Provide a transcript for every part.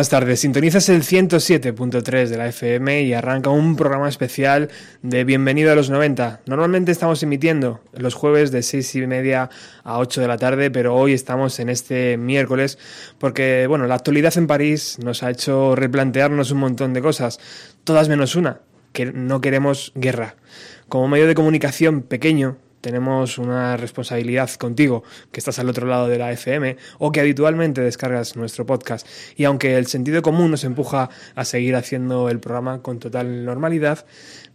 buenas tardes. Sintonizas el 107.3 de la FM y arranca un programa especial de Bienvenido a los 90. Normalmente estamos emitiendo los jueves de 6 y media a 8 de la tarde, pero hoy estamos en este miércoles porque, bueno, la actualidad en París nos ha hecho replantearnos un montón de cosas, todas menos una, que no queremos guerra. Como medio de comunicación pequeño, tenemos una responsabilidad contigo, que estás al otro lado de la FM o que habitualmente descargas nuestro podcast. Y aunque el sentido común nos empuja a seguir haciendo el programa con total normalidad,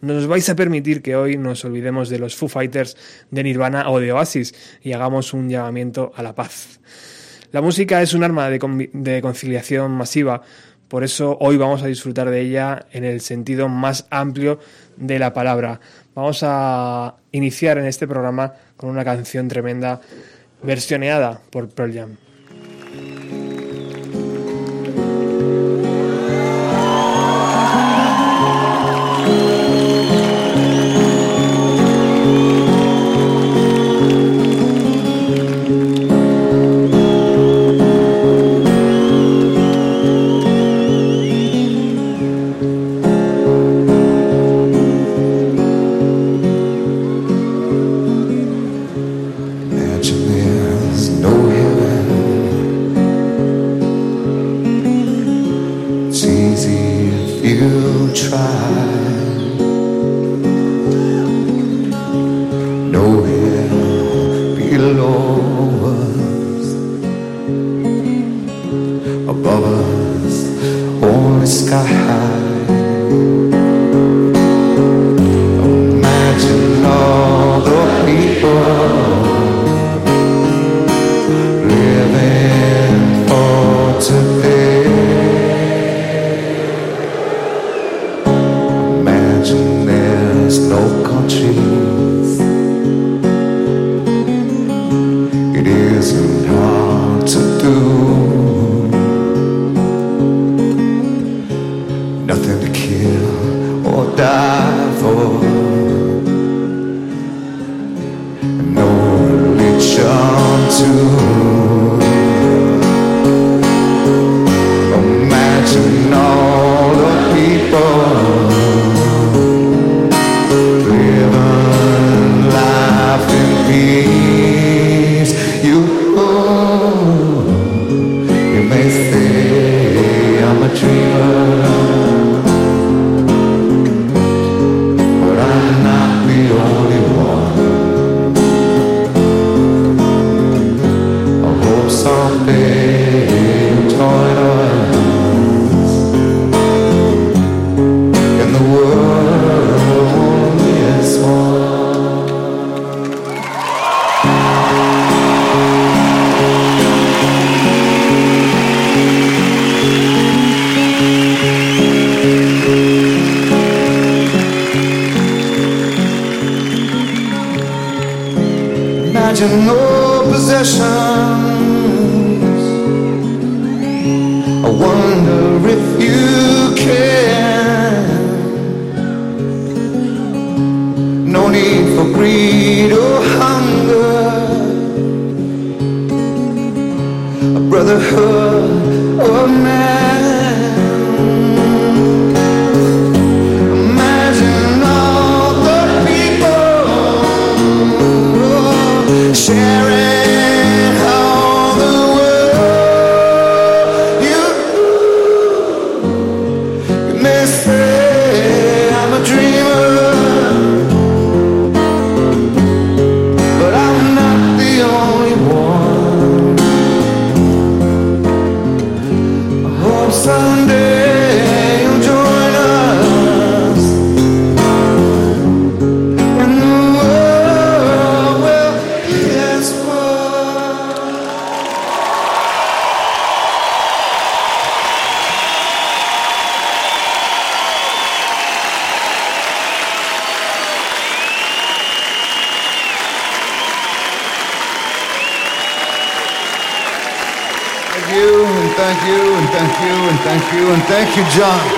nos vais a permitir que hoy nos olvidemos de los Foo Fighters, de Nirvana o de Oasis y hagamos un llamamiento a la paz. La música es un arma de conciliación masiva, por eso hoy vamos a disfrutar de ella en el sentido más amplio de la palabra. Vamos a iniciar en este programa con una canción tremenda versioneada por Pearl Jam. Thank you, John.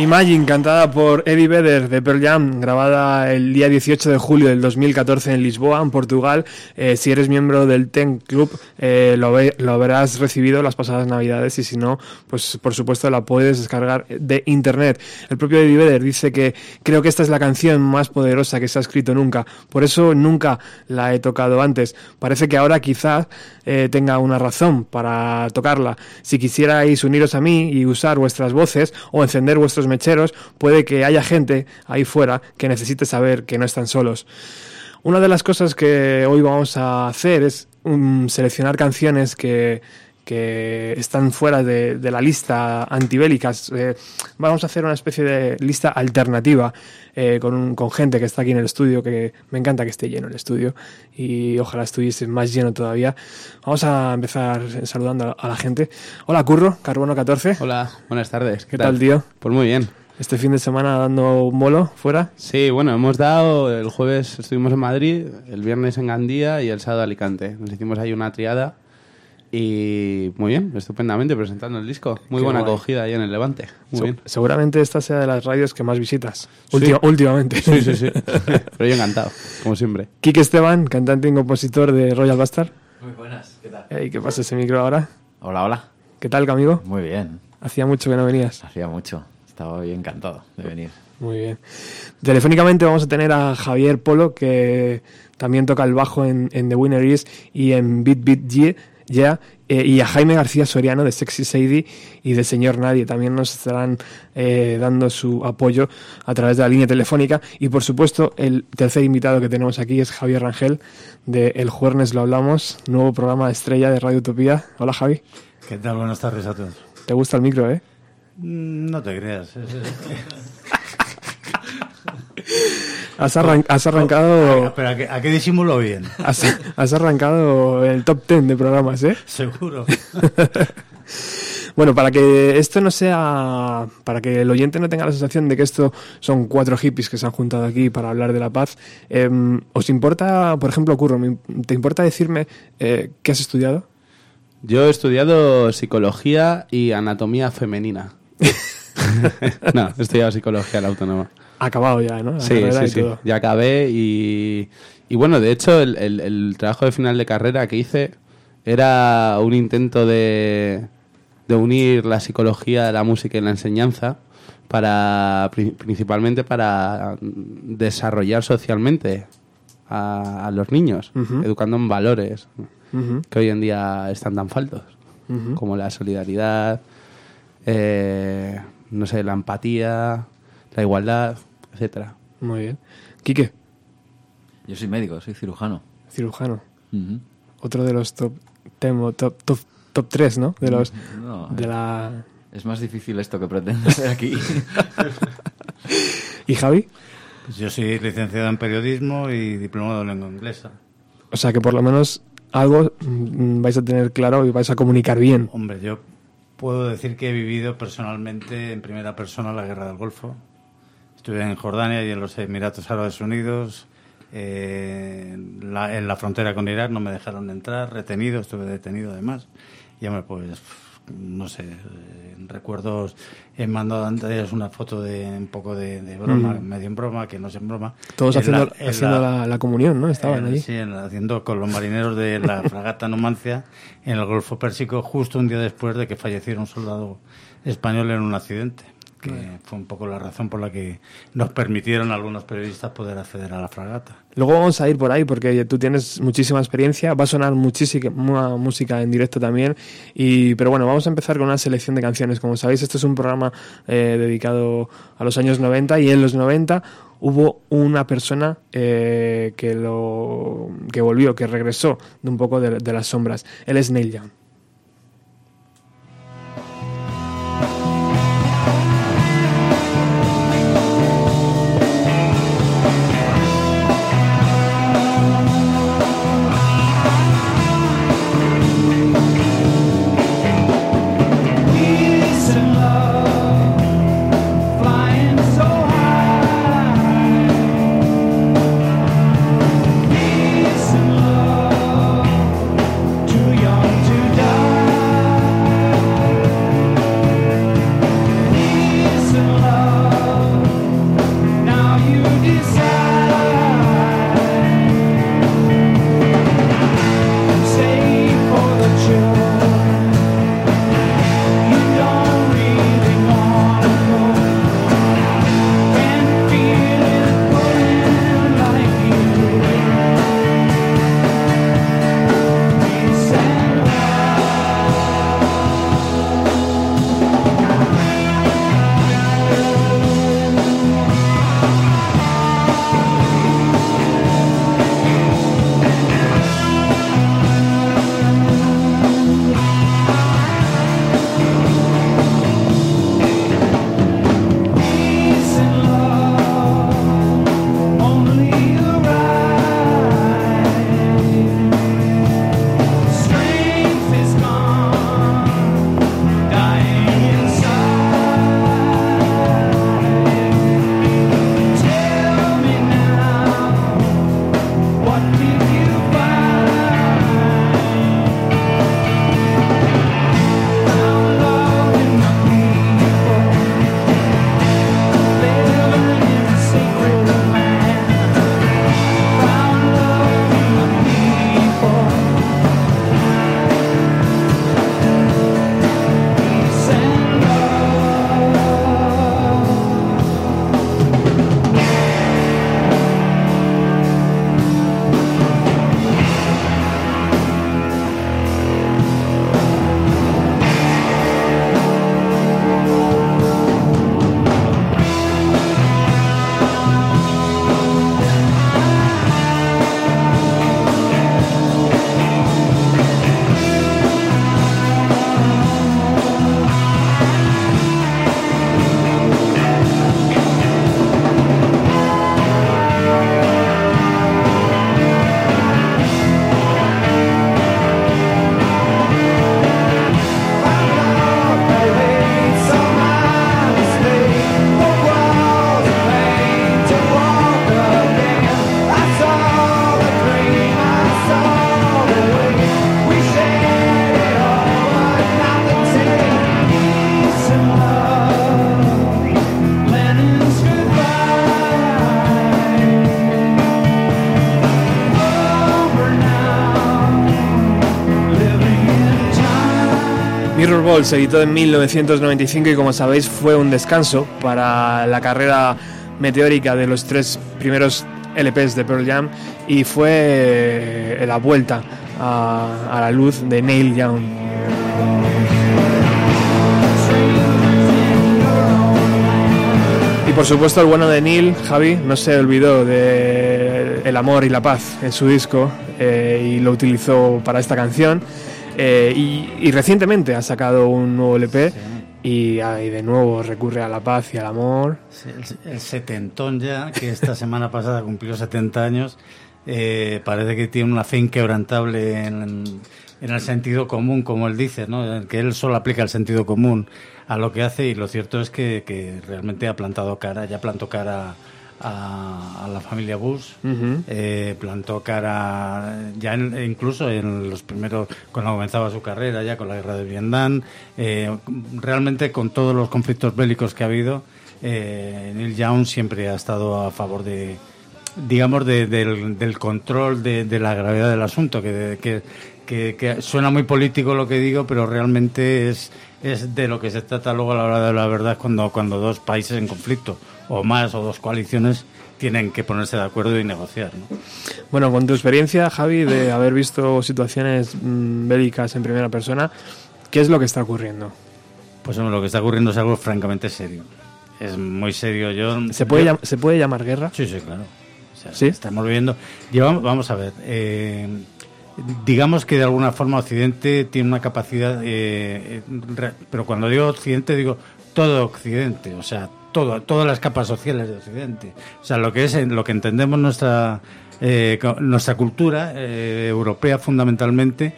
Imagine, cantada por Eddie Vedder de Pearl Jam, grabada el día 18 de julio del 2014 en Lisboa, en Portugal. Eh, si eres miembro del Ten Club, eh, lo, ve- habrás recibido las pasadas navidades y si no, pues por supuesto la puedes descargar de internet. El propio Eddie Vedder dice que creo que esta es la canción más poderosa que se ha escrito nunca, por eso nunca la he tocado antes. Parece que ahora quizás eh, tenga una razón para tocarla. Si quisierais uniros a mí y usar vuestras voces o encender vuestros mecheros, puede que haya gente ahí fuera que necesite saber que no están solos. Una de las cosas que hoy vamos a hacer es um, seleccionar canciones que, que están fuera de, de la lista antibélicas. Eh, vamos a hacer una especie de lista alternativa eh, con, un- con gente que está aquí en el estudio, que me encanta que esté lleno el estudio y ojalá estuviese más lleno todavía. Vamos a empezar saludando a la gente. Hola Curro, Carbono 14. Hola, buenas tardes. ¿Qué tal, tío? Pues muy bien. Este fin de semana dando un bolo fuera. Sí, bueno, hemos dado, el jueves estuvimos en Madrid, el viernes en Gandía y el sábado en Alicante. Nos hicimos ahí una triada y muy bien, estupendamente presentando el disco. Muy Qué buena guay. acogida ahí en el Levante. Muy Se- bien. Seguramente esta sea de las radios que más visitas. Sí. Última- últimamente. Sí, sí, sí. Pero yo encantado, como siempre. Quique Esteban, cantante y compositor de Royal Bastard. Muy buenas, ¿qué tal? Ey, ¿Qué pasa ese micro ahora? Hola, hola. ¿Qué tal, amigo? Muy bien, Hacía mucho que no venías. hacía mucho. Estaba bien encantado de venir. Muy bien. Telefónicamente vamos a tener a Javier Polo, que también toca el bajo en, en The Winner Is y en Beat Beat Yeah, Yeah, eh, y a Jaime García Soriano de Sexy Sadie y de Señor Nadie. También nos estarán eh, dando su apoyo a través de la línea telefónica. Y por supuesto, el tercer invitado que tenemos aquí es Javier Rangel de El Jueves Lo Hablamos, nuevo programa de estrella de Radio Utopía. Hola Javi, ¿Qué tal? Buenas tardes a todos. ¿te gusta el micro, eh? Mm, No te creas. Has, arran- has arrancado... Pero a que, a que disimulo bien, Has, has arrancado el top 10 de programas, ¿eh? seguro. Bueno, para que esto no sea. Para que el oyente no tenga la sensación de que esto son cuatro hippies que se han juntado aquí para hablar de la paz, em, ¿os importa, por ejemplo, Curro, me- ¿te importa decirme eh, qué has estudiado? Yo he estudiado psicología y anatomía femenina. no, he estudiado psicología en la autónoma. Acabado ya, ¿no? La Sí, sí, sí. Ya acabé y, y bueno, de hecho el, el- el trabajo de final de carrera que hice era un intento de, de unir la psicología de la música y la enseñanza para pri- principalmente para desarrollar socialmente a, a los niños, educando en valores que hoy en día están tan faltos, como la solidaridad, eh, no sé, la empatía, la igualdad, etcétera. Muy bien. Quique, Yo soy médico, soy cirujano. cirujano. Otro de los top, temo- top, top, top 3, ¿no? De los. No, De la. Es más difícil esto que pretendo hacer aquí. ¿Y Javi? Pues yo soy licenciado en periodismo y diplomado en lengua inglesa. O sea que por lo menos algo mm, vais a tener claro y vais a comunicar bien. Hombre, yo puedo decir que he vivido personalmente en primera persona la guerra del Golfo. Estuve en Jordania y en los Emiratos Árabes Unidos. eh, en, la, en la frontera con Irak no me dejaron entrar, retenido, estuve detenido además. Y hombre, pues no sé, eh, recuerdos, he mandado antes una foto de un poco de, de broma, Mm. medio en broma, que no es en broma. Todos En haciendo, la- en haciendo la- la, la comunión, ¿no? Estaban eh, allí. Sí, en- haciendo con los marineros de la fragata Numancia en el Golfo Pérsico, justo un día después de que falleciera un soldado español en un accidente. Que fue un poco la razón por la que nos permitieron a algunos periodistas poder acceder a la fragata. Luego vamos a ir por ahí porque tú tienes muchísima experiencia, va a sonar muchísima música en directo también, y, pero bueno, vamos a empezar con una selección de canciones. Como sabéis, este es un programa eh, dedicado a los años 90 y en los 90 hubo una persona eh, que, lo, que volvió, que regresó de un poco de, de las sombras. Él es Neil Young. Ball se editó en 1995 y como sabéis fue un descanso para la carrera meteórica de los tres primeros LPs de Pearl Jam y fue eh, la vuelta a, a la luz de Neil Young. Y por supuesto el bueno de Neil, Javi, no se olvidó de amor y la paz en su disco eh, y lo utilizó para esta canción. Eh, y, y recientemente ha sacado un nuevo LP y, ah, y de nuevo recurre a la paz y al amor. Sí, El, el setentón ya, que esta semana pasada cumplió 70 años, eh, parece que tiene una fe inquebrantable en, en el sentido común, como él dice, ¿no? que él solo aplica el sentido común a lo que hace y lo cierto es que, que realmente ha plantado cara, ya plantó cara a, a la familia Bush, Ujú. eh, plantó cara ya en- incluso en los primeros, cuando comenzaba su carrera, ya con la guerra de Vietnam, eh, realmente con todos los conflictos bélicos que ha habido, eh, Neil Young siempre ha estado a favor de, digamos, de- del, del control de, de la gravedad del asunto, que, que, que- que suena muy político lo que digo, pero realmente es, es de lo que se trata luego a la hora de la verdad cuando, cuando dos países en conflicto, o más, o dos coaliciones, tienen que ponerse de acuerdo y negociar. ¿no? Bueno, con tu experiencia, Javi, de haber visto situaciones mm, bélicas en primera persona, ¿qué es lo que está ocurriendo? Pues hombre, lo que está ocurriendo es algo francamente serio. Es muy serio. Yo, ¿Se puede, yo- ¿se puede llamar guerra? Sí, sí, claro. O sea, ¿Sí? Estamos viviendo. Llevamos, vamos a ver. eh, digamos que de alguna forma Occidente tiene una capacidad. eh, eh, re- pero cuando digo Occidente, digo todo Occidente. O sea, todo, todas las capas sociales de Occidente. O sea, lo que es lo que entendemos nuestra. eh, nuestra cultura eh, europea fundamentalmente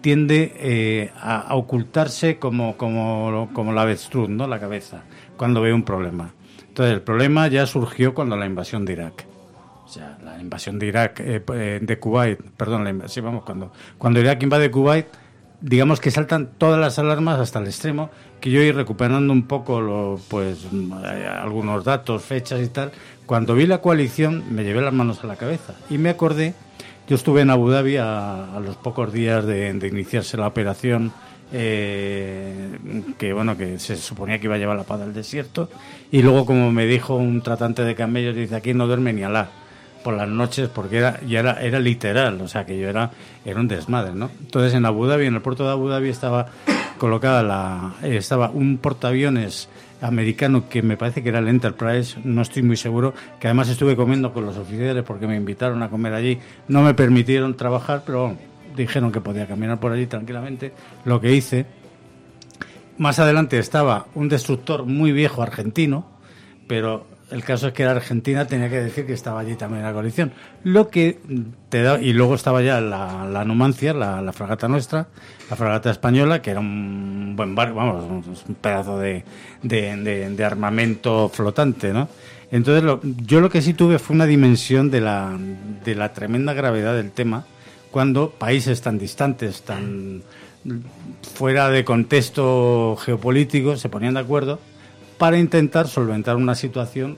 tiende eh, a, ocultarse como, como, como la avestruz, ¿no? La cabeza, cuando ve un problema. Entonces, el problema ya surgió cuando la invasión de Irak. O sea, la invasión de Irak, eh, de Kuwait, perdón, la inv- sí, vamos, cuando, cuando Irak invade Kuwait, digamos que saltan todas las alarmas hasta el extremo, que yo ir recuperando un poco lo, pues, algunos datos, fechas y tal. Cuando vi la coalición, me llevé las manos a la cabeza y me acordé yo estuve en Abu Dhabi a, a los pocos días de, de iniciarse la operación, eh, que bueno, que se suponía que iba a llevar la paz al desierto, y luego como me dijo un tratante de camellos, dice aquí no duerme ni Alá las noches porque era ya era, era literal, o sea que yo era era un desmadre, ¿no? Entonces en Abu Dhabi, en el puerto de Abu Dhabi estaba colocada la eh, estaba un portaaviones americano que me parece que era el Enterprise, no estoy muy seguro, que además estuve comiendo con los oficiales porque me invitaron a comer allí, no me permitieron trabajar, pero dijeron que podía caminar por allí tranquilamente, lo que hice. Más adelante estaba un destructor muy viejo argentino, pero el caso es que era Argentina, tenía que decir que estaba allí también la coalición. Lo que te da, y luego estaba ya la, la Numancia, la, la fragata nuestra, la fragata española, que era un buen barco, vamos, un pedazo de, de, de- de armamento flotante, ¿no? Entonces, lo- yo lo que sí tuve fue una dimensión de la, de la tremenda gravedad del tema cuando países tan distantes, tan fuera de contexto geopolítico, se ponían de acuerdo para intentar solventar una situación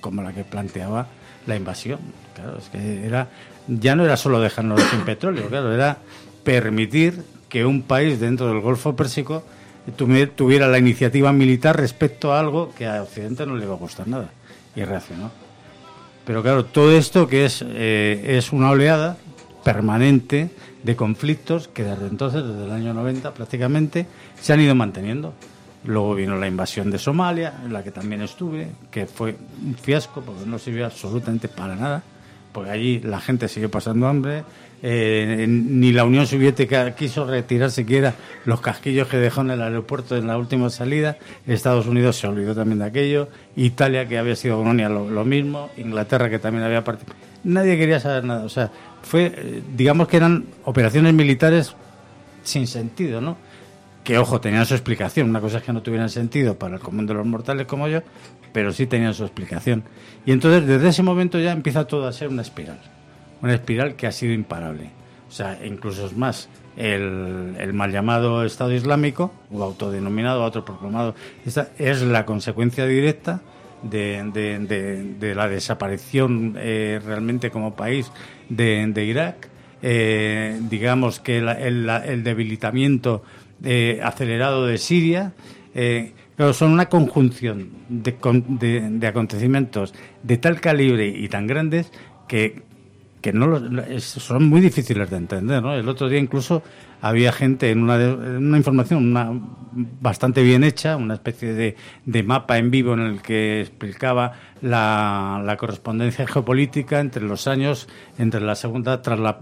como la que planteaba la invasión. Claro, es que era ya no era solo dejarnos sin petróleo, claro, era permitir que un país dentro del Golfo Pérsico tuvi- tuviera la iniciativa militar respecto a algo que a Occidente no le iba a gustar nada y reaccionó. Pero claro, todo esto que es, eh, es una oleada permanente de conflictos que desde entonces, desde el año 90 prácticamente, se han ido manteniendo. Luego vino la invasión de Somalia, en la que también estuve, que fue un fiasco porque no sirvió absolutamente para nada, porque allí la gente sigue pasando hambre, eh, ni la Unión Soviética quiso retirar siquiera los casquillos que dejó en el aeropuerto en la última salida, Estados Unidos se olvidó también de aquello, Italia, que había sido colonia, lo, lo mismo, Inglaterra, que también había participado. Nadie quería saber nada, o sea, fue, eh, digamos que eran operaciones militares sin sentido, ¿no? Que, ojo, tenían su explicación. Una cosa es que no tuvieran sentido para el común de los mortales como yo, pero sí tenían su explicación. Y entonces, desde ese momento ya empieza todo a ser una espiral. Una espiral que ha sido imparable. O sea, incluso es más, el, el mal llamado Estado Islámico, o autodenominado, autoproclamado, esta es la consecuencia directa de, de- la desaparición eh, realmente como país de, Irak. Eh, digamos que la- el, el debilitamiento acelerado de Siria. eh, claro, son una conjunción de, con- de- de acontecimientos de tal calibre y tan grandes que, que no los- son muy difíciles de entender. ¿no? El otro día incluso había gente en una, una información una, bastante bien hecha, una especie de, de mapa en vivo en el que explicaba la, correspondencia geopolítica entre los años, entre la segunda, tras la,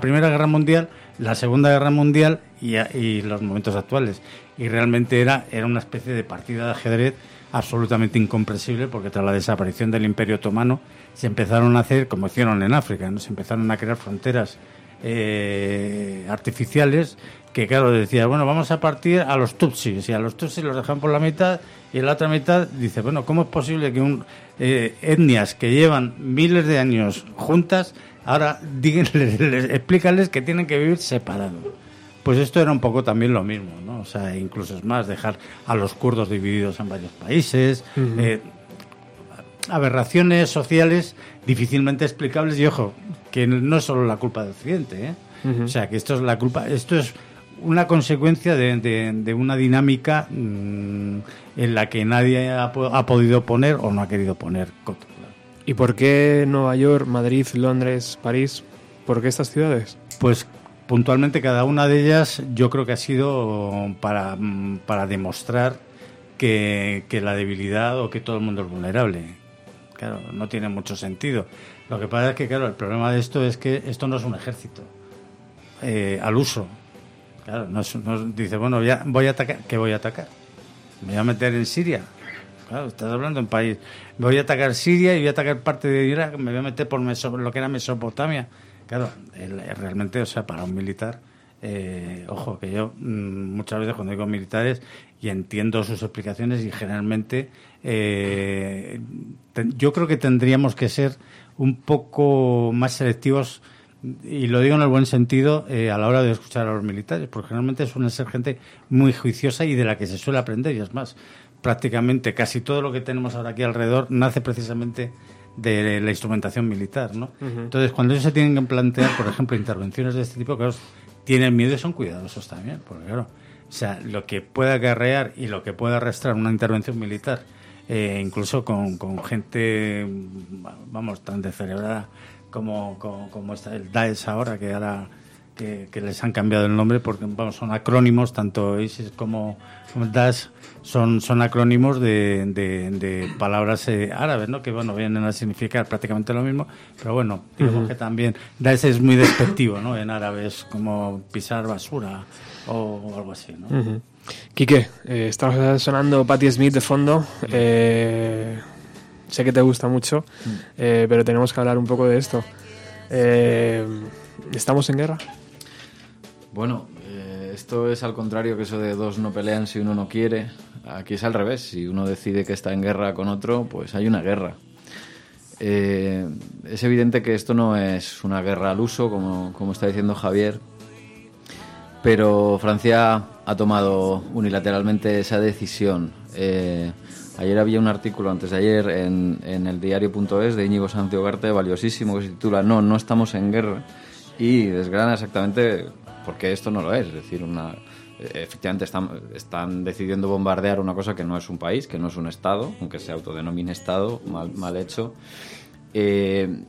Primera Guerra Mundial, la Segunda Guerra Mundial y, y los momentos actuales. Y realmente era, era una especie de partida de ajedrez absolutamente incomprensible porque tras la desaparición del Imperio Otomano se empezaron a hacer como hicieron en África, ¿no? se empezaron a crear fronteras eh, artificiales que claro decía bueno vamos a partir a los tutsis y a los tutsis los dejan por la mitad y en la otra mitad dice bueno cómo es posible que un, eh, etnias que llevan miles de años juntas ahora díganles, les- explícales que tienen que vivir separados pues esto era un poco también lo mismo, ¿no? O sea, incluso es más, dejar a los kurdos divididos en varios países, eh, aberraciones sociales difícilmente explicables y ojo, que no es solo la culpa de Occidente, ¿eh? O sea, que esto es la culpa, esto es una consecuencia de, de- de una dinámica mm, en la que nadie ha, ha podido poner o no ha querido poner. ¿Y por qué Nueva York, Madrid, Londres, París? ¿Por qué estas ciudades? Pues puntualmente cada una de ellas yo creo que ha sido para, mm, para demostrar que, que la debilidad o que todo el mundo es vulnerable. Claro, no tiene mucho sentido. Lo que pasa es que, claro, el problema de esto es que esto no es un ejército eh, al uso. Claro, no, es- no es- dice, bueno, voy a atacar. ¿Qué voy a atacar? ¿Me voy a meter en Siria? Claro, estás hablando en país. Voy a atacar Siria y voy a atacar parte de Irak. Me voy a meter por Meso- lo que era Mesopotamia. Claro, realmente, o sea, para un militar, eh, ojo, que yo mm, muchas veces cuando digo militares y entiendo sus explicaciones y generalmente eh, yo creo que tendríamos que ser un poco más selectivos y lo digo en el buen sentido eh, a la hora de escuchar a los militares, porque generalmente suelen ser gente muy juiciosa y de la que se suele aprender, y es más, prácticamente casi todo lo que tenemos ahora aquí alrededor nace precisamente de la instrumentación militar, ¿no? Entonces, cuando ellos se tienen que plantear, por ejemplo, intervenciones de este tipo, claro, tienen miedo y son cuidadosos también, porque claro, o sea, lo que pueda acarrear y lo que pueda arrastrar una intervención militar, eh, incluso con, con gente, vamos, tan descerebrada como, como, como está el Daesh ahora, que ahora que, que les han cambiado el nombre porque vamos, son acrónimos, tanto ISIS como, Daesh son, son acrónimos de, de, de palabras eh, árabes, ¿no? que bueno, vienen a significar prácticamente lo mismo, pero bueno, digamos que también Daesh es muy despectivo ¿no? en árabe, es como pisar basura o, algo así. ¿no? Quique, eh, está sonando Patti Smith de fondo. Eh, sé que te gusta mucho, eh, pero tenemos que hablar un poco de esto. Eh, ¿Estamos en guerra? Bueno, esto es al contrario que eso de dos no pelean si uno no quiere. Aquí es al revés. Si uno decide que está en guerra con otro, pues hay una guerra. Eh, es evidente que esto no es una guerra al uso, como, como está diciendo Javier, pero Francia ha tomado unilateralmente esa decisión. Eh, ayer había un artículo, antes de ayer, en, el diario.es de Íñigo Santiago Ugarte, valiosísimo, que se titula No, no estamos en guerra y desgrana exactamente por qué esto no lo es. Es decir, una, eh, efectivamente están, están decidiendo bombardear una cosa que no es un país, que no es un Estado, aunque se autodenomine Estado, mal, mal hecho. Eh,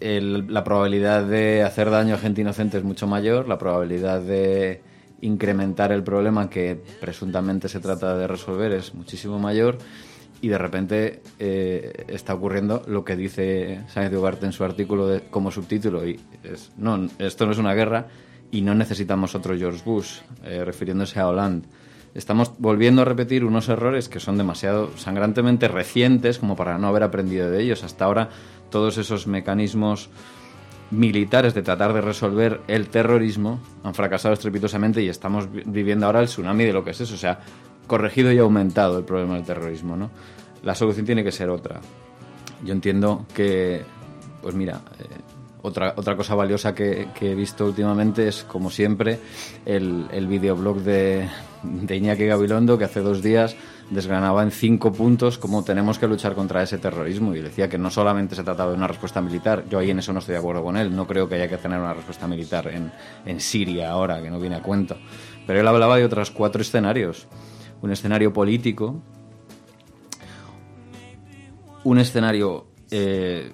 el- la probabilidad de hacer daño a gente inocente es mucho mayor, la probabilidad de incrementar el problema que presuntamente se trata de resolver es muchísimo mayor y de repente eh, está ocurriendo lo que dice Sáenz de Ugarte en su artículo de- como subtítulo y es, no, esto no es una guerra y no necesitamos otro George Bush, eh, refiriéndose a Hollande. Estamos volviendo a repetir unos errores que son demasiado sangrantemente recientes como para no haber aprendido de ellos. Hasta ahora todos esos mecanismos militares de tratar de resolver el terrorismo han fracasado estrepitosamente y estamos vi- viviendo ahora el tsunami de lo que es eso. O sea, corregido y aumentado el problema del terrorismo, ¿no? La solución tiene que ser otra. Yo entiendo que, pues mira, eh, otra, otra cosa valiosa que, que he visto últimamente es, como siempre, el, el videoblog de, de Iñaki Gabilondo, que hace dos días desgranaba en cinco puntos cómo tenemos que luchar contra ese terrorismo. Y decía que no solamente se trataba de una respuesta militar, yo ahí en eso no estoy de acuerdo con él, no creo que haya que tener una respuesta militar en, en Siria ahora, que no viene a cuento, pero él hablaba de otros cuatro escenarios, un escenario político, un escenario, eh,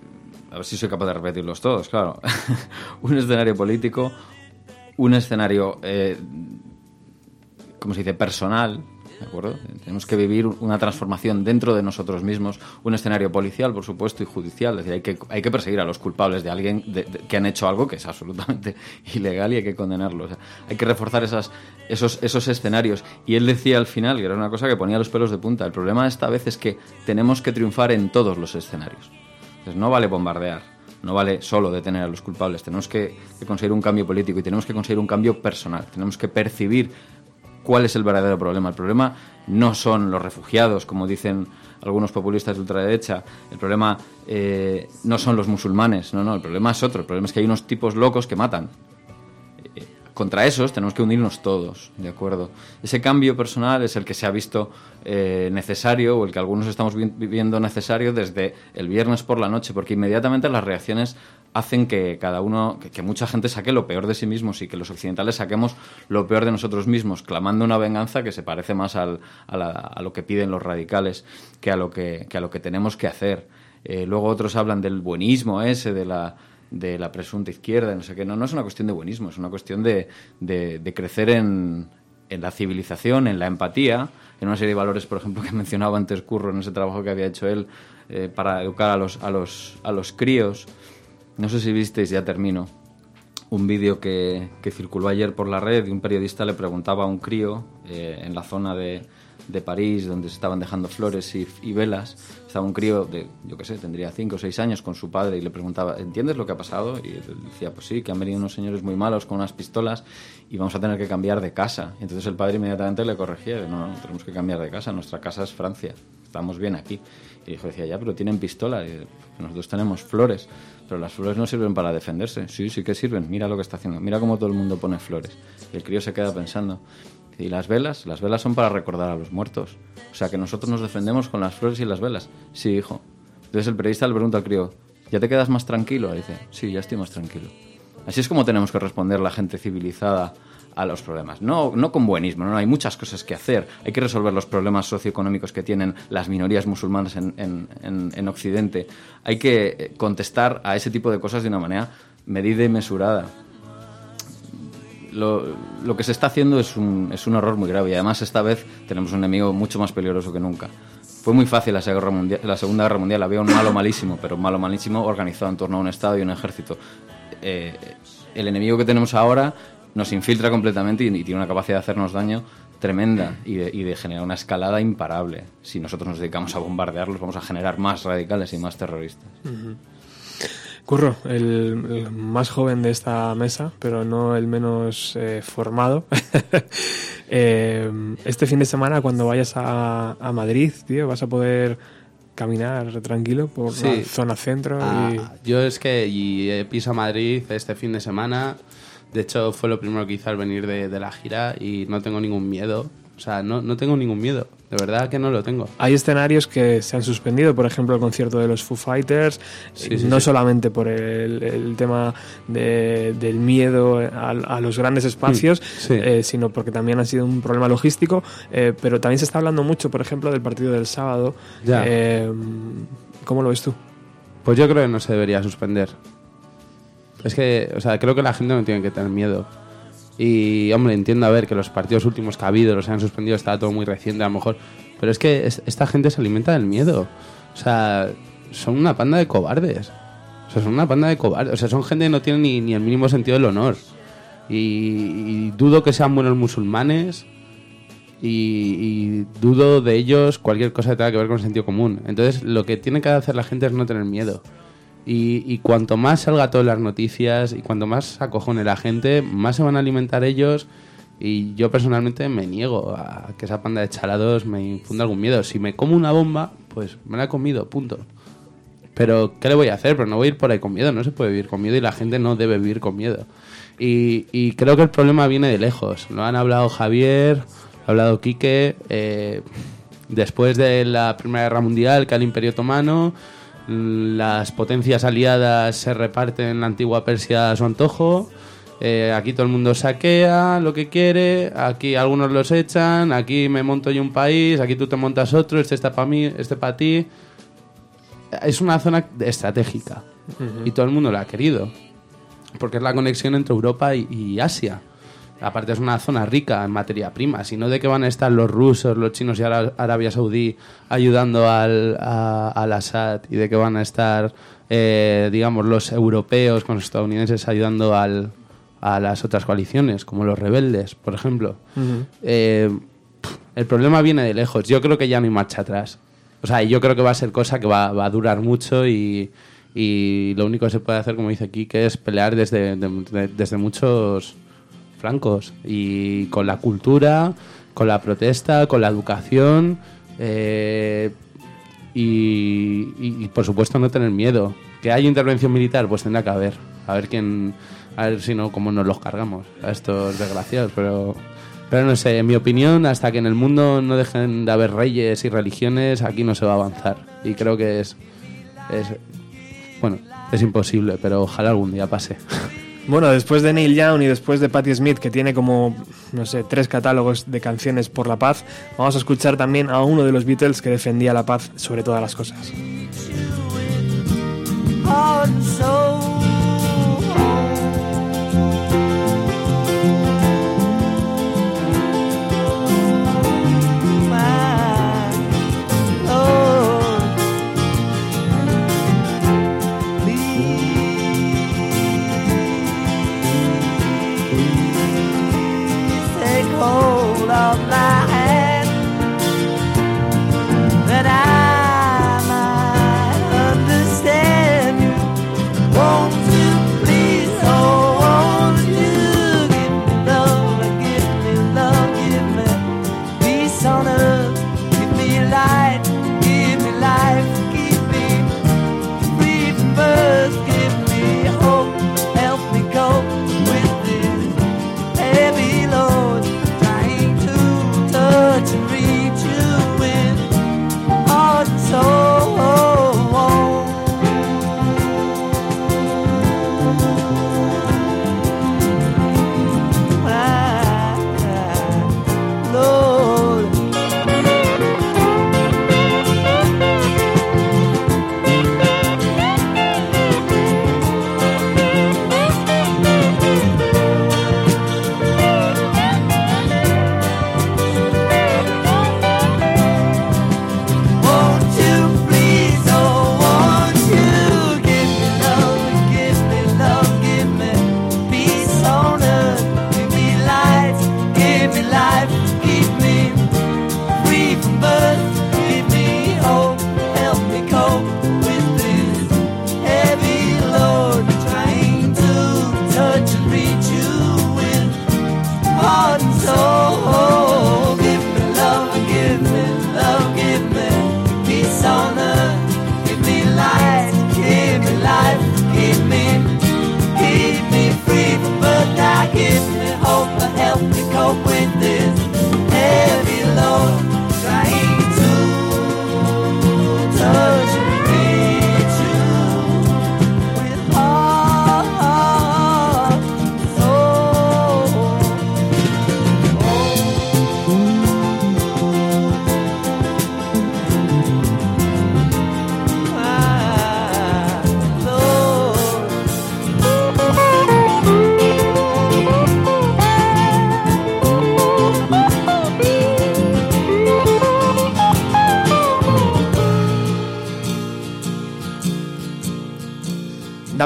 a ver si soy capaz de repetirlos todos, claro, un escenario político, un escenario, eh, ¿cómo se dice?, personal, ¿de acuerdo? Tenemos que vivir una transformación dentro de nosotros mismos, un escenario policial, por supuesto, y judicial, es decir, hay que, hay que perseguir a los culpables de alguien de- de- que han hecho algo que es absolutamente ilegal y hay que condenarlos. O sea, hay que reforzar esas, esos, esos escenarios. Y él decía al final, que era una cosa que ponía los pelos de punta, el problema esta vez es que tenemos que triunfar en todos los escenarios. Entonces, no vale bombardear. no vale solo detener a los culpables, tenemos que, que conseguir un cambio político y tenemos que conseguir un cambio personal, tenemos que percibir cuál es el verdadero problema. El problema no son los refugiados, como dicen algunos populistas de ultraderecha, el problema eh, no son los musulmanes, no, no, el problema es otro, el problema es que hay unos tipos locos que matan. Contra esos tenemos que unirnos todos, ¿de acuerdo? Ese cambio personal es el que se ha visto eh, necesario o el que algunos estamos vi- viviendo necesario desde el viernes por la noche, porque inmediatamente las reacciones hacen que cada uno, que, mucha gente saque lo peor de sí mismos y que los occidentales saquemos lo peor de nosotros mismos, clamando una venganza que se parece más al- a, la- a lo que piden los radicales que a lo que, que a lo que tenemos que hacer. Eh, luego otros hablan del buenismo ese, de la, de la presunta izquierda, no sé qué. No, no es una cuestión de buenismo, es una cuestión de, de- crecer en, en la civilización, en la empatía, en una serie de valores, por ejemplo, que mencionaba antes Curro en ese trabajo que había hecho él eh, para educar a los, a, los, a los críos. No sé si visteis, ya termino, un vídeo que, que circuló ayer por la red y un periodista le preguntaba a un crío eh, en la zona de, de París donde se estaban dejando flores y velas. Un crío de, yo qué sé, tendría 5 o 6 años con su padre y le preguntaba, ¿entiendes lo que ha pasado? Y él decía, pues sí, que han venido unos señores muy malos con unas pistolas y vamos a tener que cambiar de casa. Entonces el padre inmediatamente le corregía, no, no, tenemos que cambiar de casa, nuestra casa es Francia, estamos bien aquí. Y el hijo decía, ya, pero tienen pistola, y nosotros tenemos flores, pero las flores no sirven para defenderse. Sí, sí que sirven, mira lo que está haciendo, mira cómo todo el mundo pone flores. Y el crío se queda pensando, ¿y las velas? Las velas son para recordar a los muertos. O sea, que nosotros nos defendemos con las flores y las velas. Sí, hijo. Entonces el periodista le pregunta al crío, ¿ya te quedas más tranquilo? Y dice, sí, ya estoy más tranquilo. Así es como tenemos que responder la gente civilizada a los problemas. No, no con buenismo, no, hay muchas cosas que hacer. Hay que resolver los problemas socioeconómicos que tienen las minorías musulmanas en, en- en- en Occidente. Hay que contestar a ese tipo de cosas de una manera medida y mesurada. Lo, lo que se está haciendo es un, es un error muy grave y además esta vez tenemos un enemigo mucho más peligroso que nunca. Fue muy fácil la, Segunda Guerra Mundial, la Segunda Guerra Mundial, había un malo malísimo, pero un malo malísimo organizado en torno a un Estado y un ejército. Eh, el enemigo que tenemos ahora nos infiltra completamente y, y tiene una capacidad de hacernos daño tremenda y de, y de generar una escalada imparable. Si nosotros nos dedicamos a bombardearlos, vamos a generar más radicales y más terroristas. Curro, el, el más joven de esta mesa, pero no el menos eh, formado. Eh, este fin de semana, cuando vayas a, a Madrid, tío, vas a poder caminar tranquilo por Sí. la zona centro. Ah, y... yo es que y piso a Madrid este fin de semana. De hecho, fue lo primero que hice al venir de, de la gira y no tengo ningún miedo. O sea, no, no tengo ningún miedo. De verdad que no lo tengo. Hay escenarios que se han suspendido, por ejemplo, el concierto de los Foo Fighters, Sí, eh, sí, no sí. solamente por el, el tema de- del miedo a, a los grandes espacios, sí. eh, sino porque también ha sido un problema logístico, eh, pero también se está hablando mucho, por ejemplo, del partido del sábado. Ya. Eh, ¿Cómo lo ves tú? Pues yo creo que no se debería suspender. Es que, o sea, creo que la gente no tiene que tener miedo. Y, hombre, entiendo a ver que los partidos últimos que ha habido los han suspendido, está todo muy reciente a lo mejor. Pero es que es- esta gente se alimenta del miedo. O sea, son una panda de cobardes. O sea, son una panda de cobardes. O sea, son gente que no tiene ni, ni el mínimo sentido del honor. Y, y dudo que sean buenos musulmanes. Y, y dudo de ellos cualquier cosa que tenga que ver con el sentido común. Entonces, lo que tiene que hacer la gente es no tener miedo. Y, y cuanto más salga todas las noticias y cuanto más acojone la gente, más se van a alimentar ellos. Y yo personalmente me niego a que esa panda de chalados me infunda algún miedo. Si me como una bomba, pues me la he comido, punto. Pero, ¿qué le voy a hacer? Pero no voy a ir por ahí con miedo, no se puede vivir con miedo y la gente no debe vivir con miedo. Y, y creo que el problema viene de lejos. Lo han hablado Javier, lo ha hablado Quique. eh, después de la Primera Guerra Mundial, que al Imperio Otomano, las potencias aliadas se reparten la antigua Persia a su antojo. eh, aquí todo el mundo saquea lo que quiere, aquí algunos los echan, aquí me monto yo un país, aquí tú te montas otro, este está para mí, este para ti. Es una zona estratégica y todo el mundo la ha querido porque es la conexión entre Europa y, y Asia. Aparte es una zona rica en materia prima, sino de que van a estar los rusos, los chinos y Ara- Arabia Saudí ayudando al, a- al Assad y de que van a estar, eh, digamos, los europeos con los estadounidenses ayudando al, a las otras coaliciones, como los rebeldes, por ejemplo. Eh, el problema viene de lejos. Yo creo que ya no hay marcha atrás. O sea, yo creo que va a ser cosa que va, va a durar mucho y, y lo único que se puede hacer, como dice aquí, que es pelear desde, de- de- desde muchos flancos y con la cultura, con la protesta, con la educación eh, y, por supuesto no tener miedo. Que hay intervención militar, pues tendrá que haber. A ver quién, a ver si no, cómo nos los cargamos a estos desgraciados, pero... Pero no sé, en mi opinión, hasta que en el mundo no dejen de haber reyes y religiones, aquí no se va a avanzar. Y creo que es, es bueno, es imposible, pero ojalá algún día pase. Bueno, después de Neil Young y después de Patti Smith, que tiene como, no sé, tres catálogos de canciones por la paz, vamos a escuchar también a uno de los Beatles que defendía la paz sobre todas las cosas.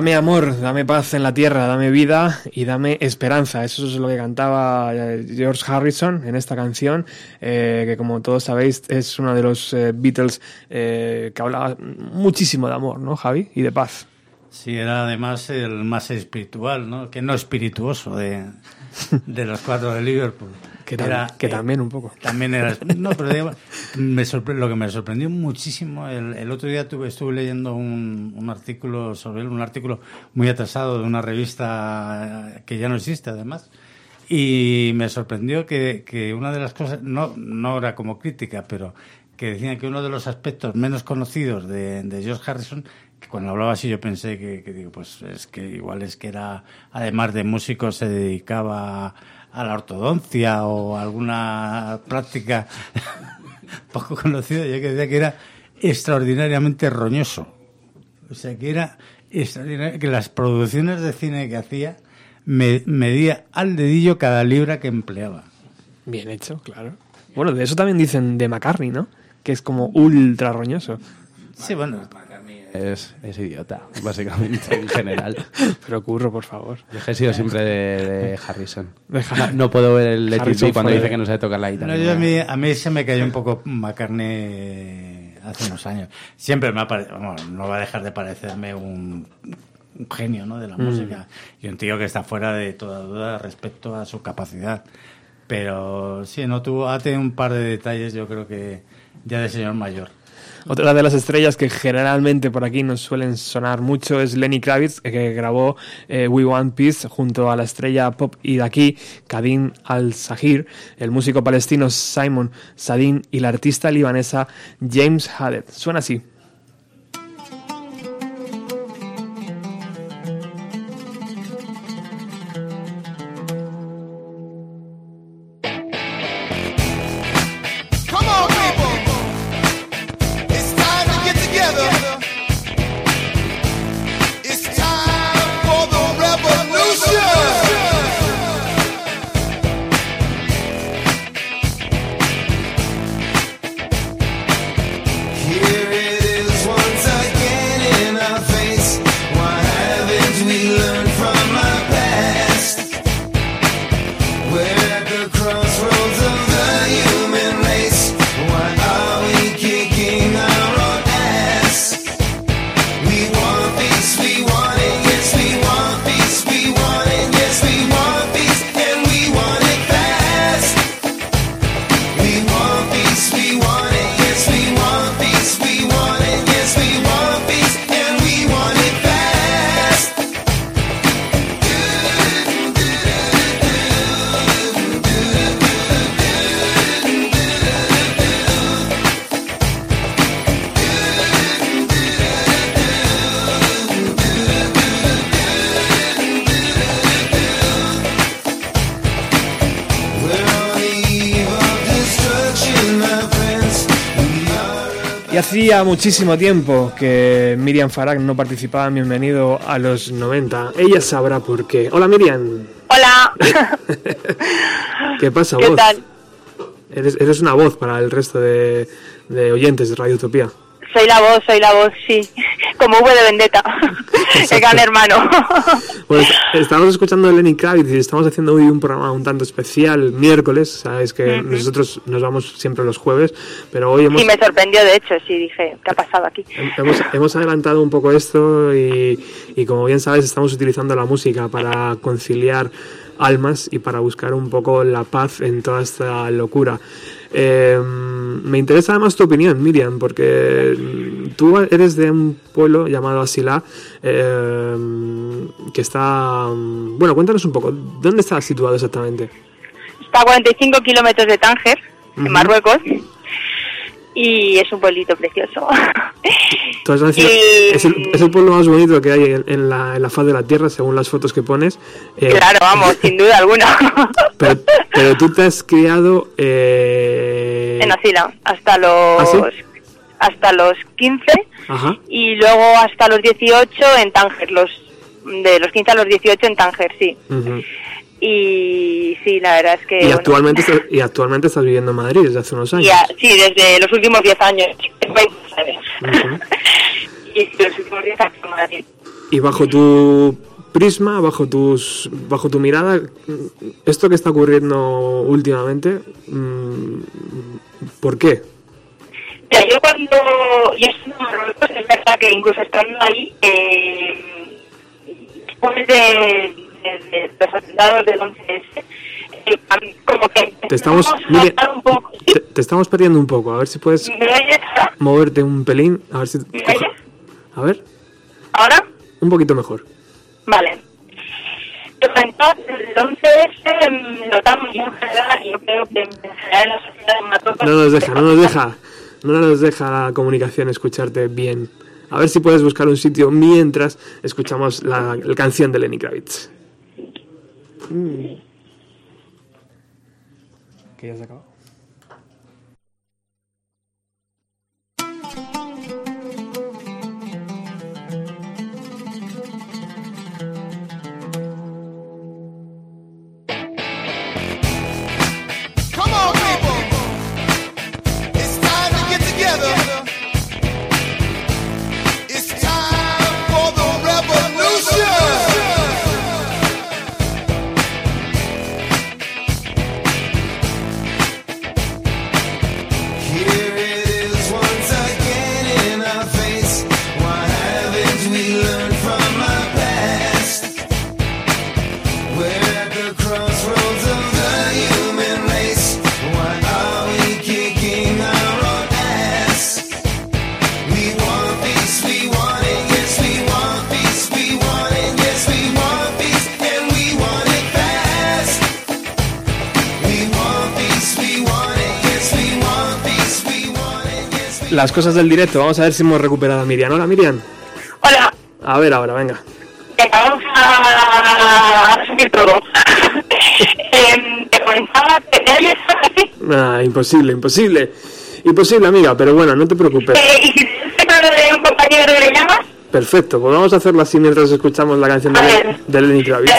Dame amor, dame paz en la tierra, dame vida y dame esperanza. Eso es lo que cantaba eh, George Harrison en esta canción, eh, que como todos sabéis es uno de los eh, Beatles que hablaba muchísimo de amor, ¿no, Javi? Y de paz. Sí, era además el más espiritual, ¿no? Que no espirituoso de, de los cuatro de Liverpool. Que, tam- Era, que eh, también un poco. También era. No, pero digo, me lo que me sorprendió muchísimo, el, el otro día tuve, estuve leyendo un, un artículo sobre él, un artículo muy atrasado de una revista que ya no existe, además. Y me sorprendió que, que una de las cosas, no, no era como crítica, pero que decían que uno de los aspectos menos conocidos de, de George Harrison, que cuando hablaba así yo pensé que, que digo, pues es que igual es que era, además de músico, se dedicaba a la ortodoncia o a alguna práctica poco conocida, ya que decía que era extraordinariamente roñoso. O sea, que era extraordinario, que las producciones de cine que hacía me- medía al dedillo cada libra que empleaba. Bien hecho, claro. Bueno, de eso también dicen de McCartney, ¿no? Que es como ultra roñoso. Sí, bueno, Es, es idiota, básicamente, en general. Pero curro, por favor. Yo he sido siempre de, de Harrison. De No, puedo ver el Let It Be cuando dice que no sabe tocar la guitarra. No, yo a, mí, a mí se me cayó un poco McCartney hace unos años. Siempre me ha parecido, no va a dejar de parecerme un, un genio ¿no? de la música y un tío que está fuera de toda duda respecto a su capacidad. Pero sí, no tuvo, ha tenido un par de detalles, yo creo que ya de señor mayor. Otra de las estrellas que generalmente por aquí nos suelen sonar mucho es Lenny Kravitz, que grabó eh, We Want Peace junto a la estrella pop y de aquí, Kadim Al-Sahir, el músico palestino Simon Sadin y la artista libanesa James Haddad. Suena así. Hacía muchísimo tiempo que Miriam Farag no participaba en Bienvenido a los 90. Ella sabrá por qué. Hola Miriam. Hola. ¿Qué pasa ¿Qué vos? tal? Eres, eres una voz para el resto de, de oyentes de Radio Utopía. Soy la voz, soy la voz, sí. Como V de Vendetta. El gran hermano. Pues estamos escuchando a Lenny Kravitz y estamos haciendo hoy un programa un tanto especial, miércoles, sabes que nosotros nos vamos siempre los jueves, pero hoy hemos, Sí, me sorprendió, de hecho, sí, dije, ¿qué ha pasado aquí? hemos, hemos adelantado un poco esto y, y como bien sabes estamos utilizando la música para conciliar almas y para buscar un poco la paz en toda esta locura. Eh, me interesa además tu opinión, Miriam, porque tú eres de un pueblo llamado Asilá, eh, que está... Bueno, cuéntanos un poco, ¿dónde está situado exactamente? Está a 45 kilómetros de Tánger, en Marruecos, y es un pueblito precioso. Y- es, el, es el pueblo más bonito que hay en, en la, en la faz de la Tierra, según las fotos que pones. Eh, Claro, vamos, sin duda alguna. Pero, pero tú te has criado... eh, en Asila, hasta los... ¿Ah, sí? Hasta los 15 Ajá. y luego hasta los 18 en Tánger, los de los 15 a los 18 en Tánger, sí. Y sí, la verdad es que... y, bueno, actualmente estás, y actualmente estás viviendo en Madrid desde hace unos años. y a- sí, desde los últimos 10 años. 20 años. Ujú. y los últimos 10 años en Madrid. Y bajo tu prisma, bajo tus bajo tu mirada, esto que está ocurriendo últimamente, mm, ¿por qué? Mira, yo cuando yo estuve en Marruecos, es verdad que incluso estando ahí, eh, después de, de, los atentados del 11S, eh, como que Te estamos, un poco. te, te estamos perdiendo un poco. A ver si puedes moverte un pelín. A ver si. ¿Me oyes? A ver, ¿Ahora? un poquito mejor. Vale. Pues entonces, el 11S notamos y en general, yo creo que en general la sociedad Marruecos... No nos deja, no nos deja, no nos deja la comunicación escucharte bien. A ver si puedes buscar un sitio mientras escuchamos la, la canción de Lenny Kravitz. Mm. ¿Que ya se acabó? Las cosas del directo. Vamos a ver si hemos recuperado a Miriam. Hola, Miriam. Hola, A ver ahora, venga. vamos a, a resumir todo. Te comentaba que te oyes así. Ah, imposible, imposible. Imposible, amiga, pero bueno, no te preocupes. Eh, y si te de un compañero que le llamas, Perfecto, pues vamos a hacerlo así mientras escuchamos la canción de, de Lenny Travis.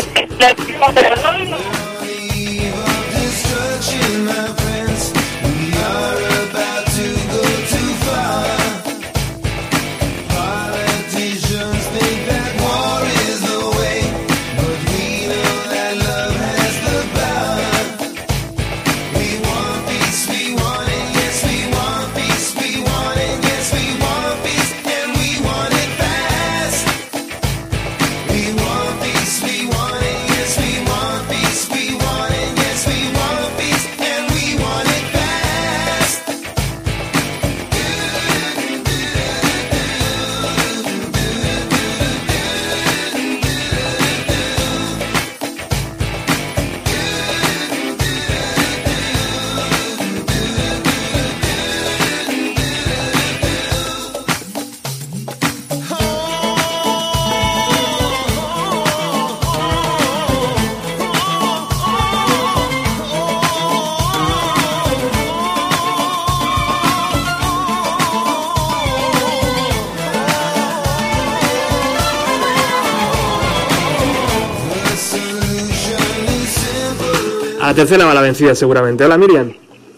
La tercera va la vencida seguramente. Hola, Miriam.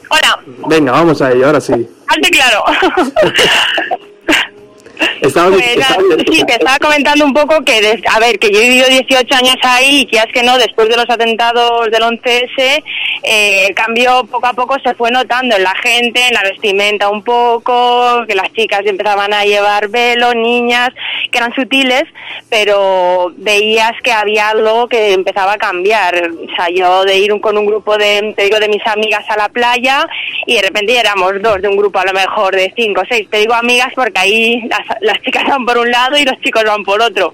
Hola, Venga, vamos a ello, ahora sí. hazte claro. Estaba, Pues, estaba- sí, te estaba comentando un poco que, des- a ver, que yo he vivido 18 años ahí y que es que no, después de los atentados del 11S, eh, el cambio poco a poco se fue notando en la gente, en la vestimenta un poco, que las chicas empezaban a llevar velo, niñas, que eran sutiles, pero veías que había algo que empezaba a cambiar. O sea, yo de ir con un grupo de, te digo, de mis amigas a la playa y de repente éramos dos de un grupo a lo mejor de cinco o seis. Te digo amigas porque ahí las, las chicas van por un lado y los chicos van por otro.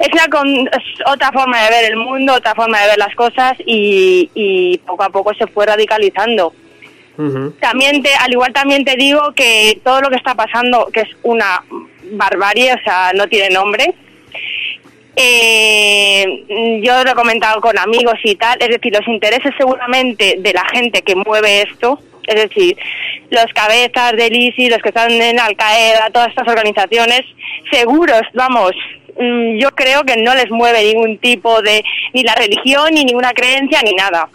Es, una con- es otra forma de ver el mundo, otra forma de ver las cosas y, y poco a poco se fue radicalizando. También te, al igual también te digo que todo lo que está pasando, que es una barbarie, o sea, no tiene nombre. Eh, yo lo he comentado con amigos y tal, es decir, los intereses seguramente de la gente que mueve esto, es decir, los cabezas del ISIS, los que están en Al Qaeda, todas estas organizaciones, seguros, vamos, mm, yo creo que no les mueve ningún tipo de, ni la religión, ni ninguna creencia, ni nada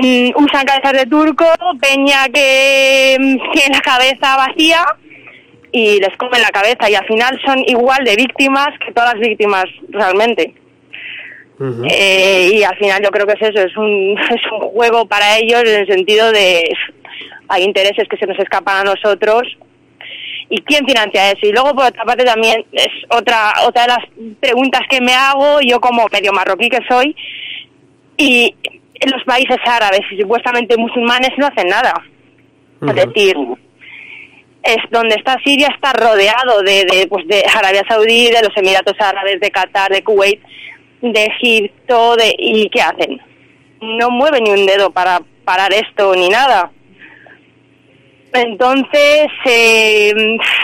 mm, usan cabezas de turco, peña que tiene la cabeza vacía y les comen la cabeza. Y al final son igual de víctimas que todas las víctimas realmente. Eh, y al final yo creo que es eso, es un, es un juego para ellos en el sentido de hay intereses que se nos escapan a nosotros. Y quién financia eso y luego por otra parte también es otra otra de las preguntas que me hago yo como medio marroquí que soy y en los países árabes y supuestamente musulmanes no hacen nada. Es decir es donde está Siria está rodeado de, de, pues de Arabia Saudí de los Emiratos Árabes de Qatar de Kuwait de Egipto de y qué hacen no mueven ni un dedo para parar esto ni nada entonces, eh,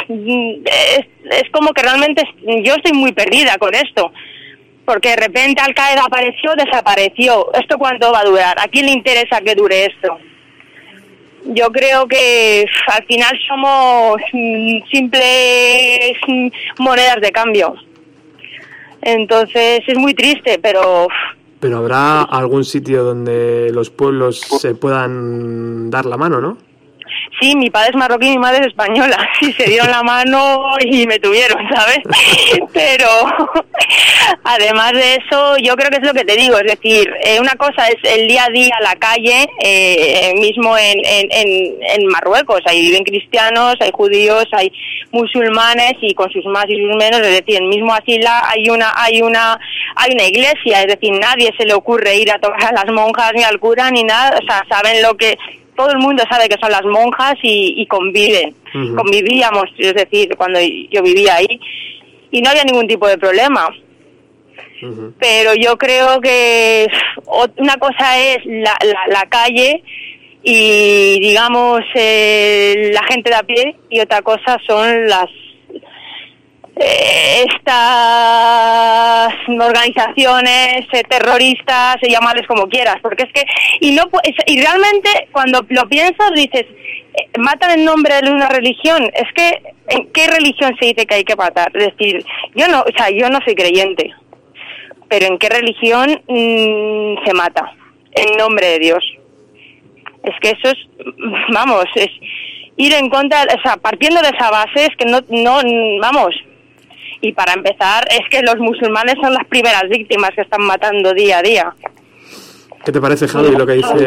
es, es como que realmente yo estoy muy perdida con esto. Porque de repente Al Qaeda apareció, desapareció. ¿Esto cuánto va a durar? ¿A quién le interesa que dure esto? Yo creo que al final somos mm, simples mm, monedas de cambio. Entonces es muy triste, pero Pero habrá algún sitio donde los pueblos se puedan dar la mano, ¿no? Sí, mi padre es marroquí y mi madre es española. Sí, se dieron la mano y me tuvieron, ¿sabes? Pero además de eso, yo creo que es lo que te digo. Es decir, eh, una cosa es el día a día, la calle, eh, mismo en, en, en, en Marruecos. Ahí viven cristianos, hay judíos, hay musulmanes y con sus más y sus menos. Es decir, en mismo Asila hay una, hay una, hay una iglesia. Es decir, nadie se le ocurre ir a tocar a las monjas ni al cura ni nada. O sea, saben lo que todo el mundo sabe que son las monjas y, y conviven. Convivíamos, es decir, cuando yo vivía ahí y no había ningún tipo de problema. Pero yo creo que una cosa es la, la, la calle y digamos eh, la gente de a pie y otra cosa son las estas organizaciones eh, terroristas, llamarles como quieras, porque es que y no y realmente cuando lo piensas dices eh, matan en nombre de una religión, es que en qué religión se dice que hay que matar, es decir, yo no, o sea, yo no soy creyente, pero en qué religión mm, se mata en nombre de Dios. Es que eso es, vamos, es ir en contra, o sea, partiendo de esa base es que no, no, vamos. Y para empezar, es que los musulmanes son las primeras víctimas que están matando día a día. ¿Qué te parece, Javi, lo que dice, lo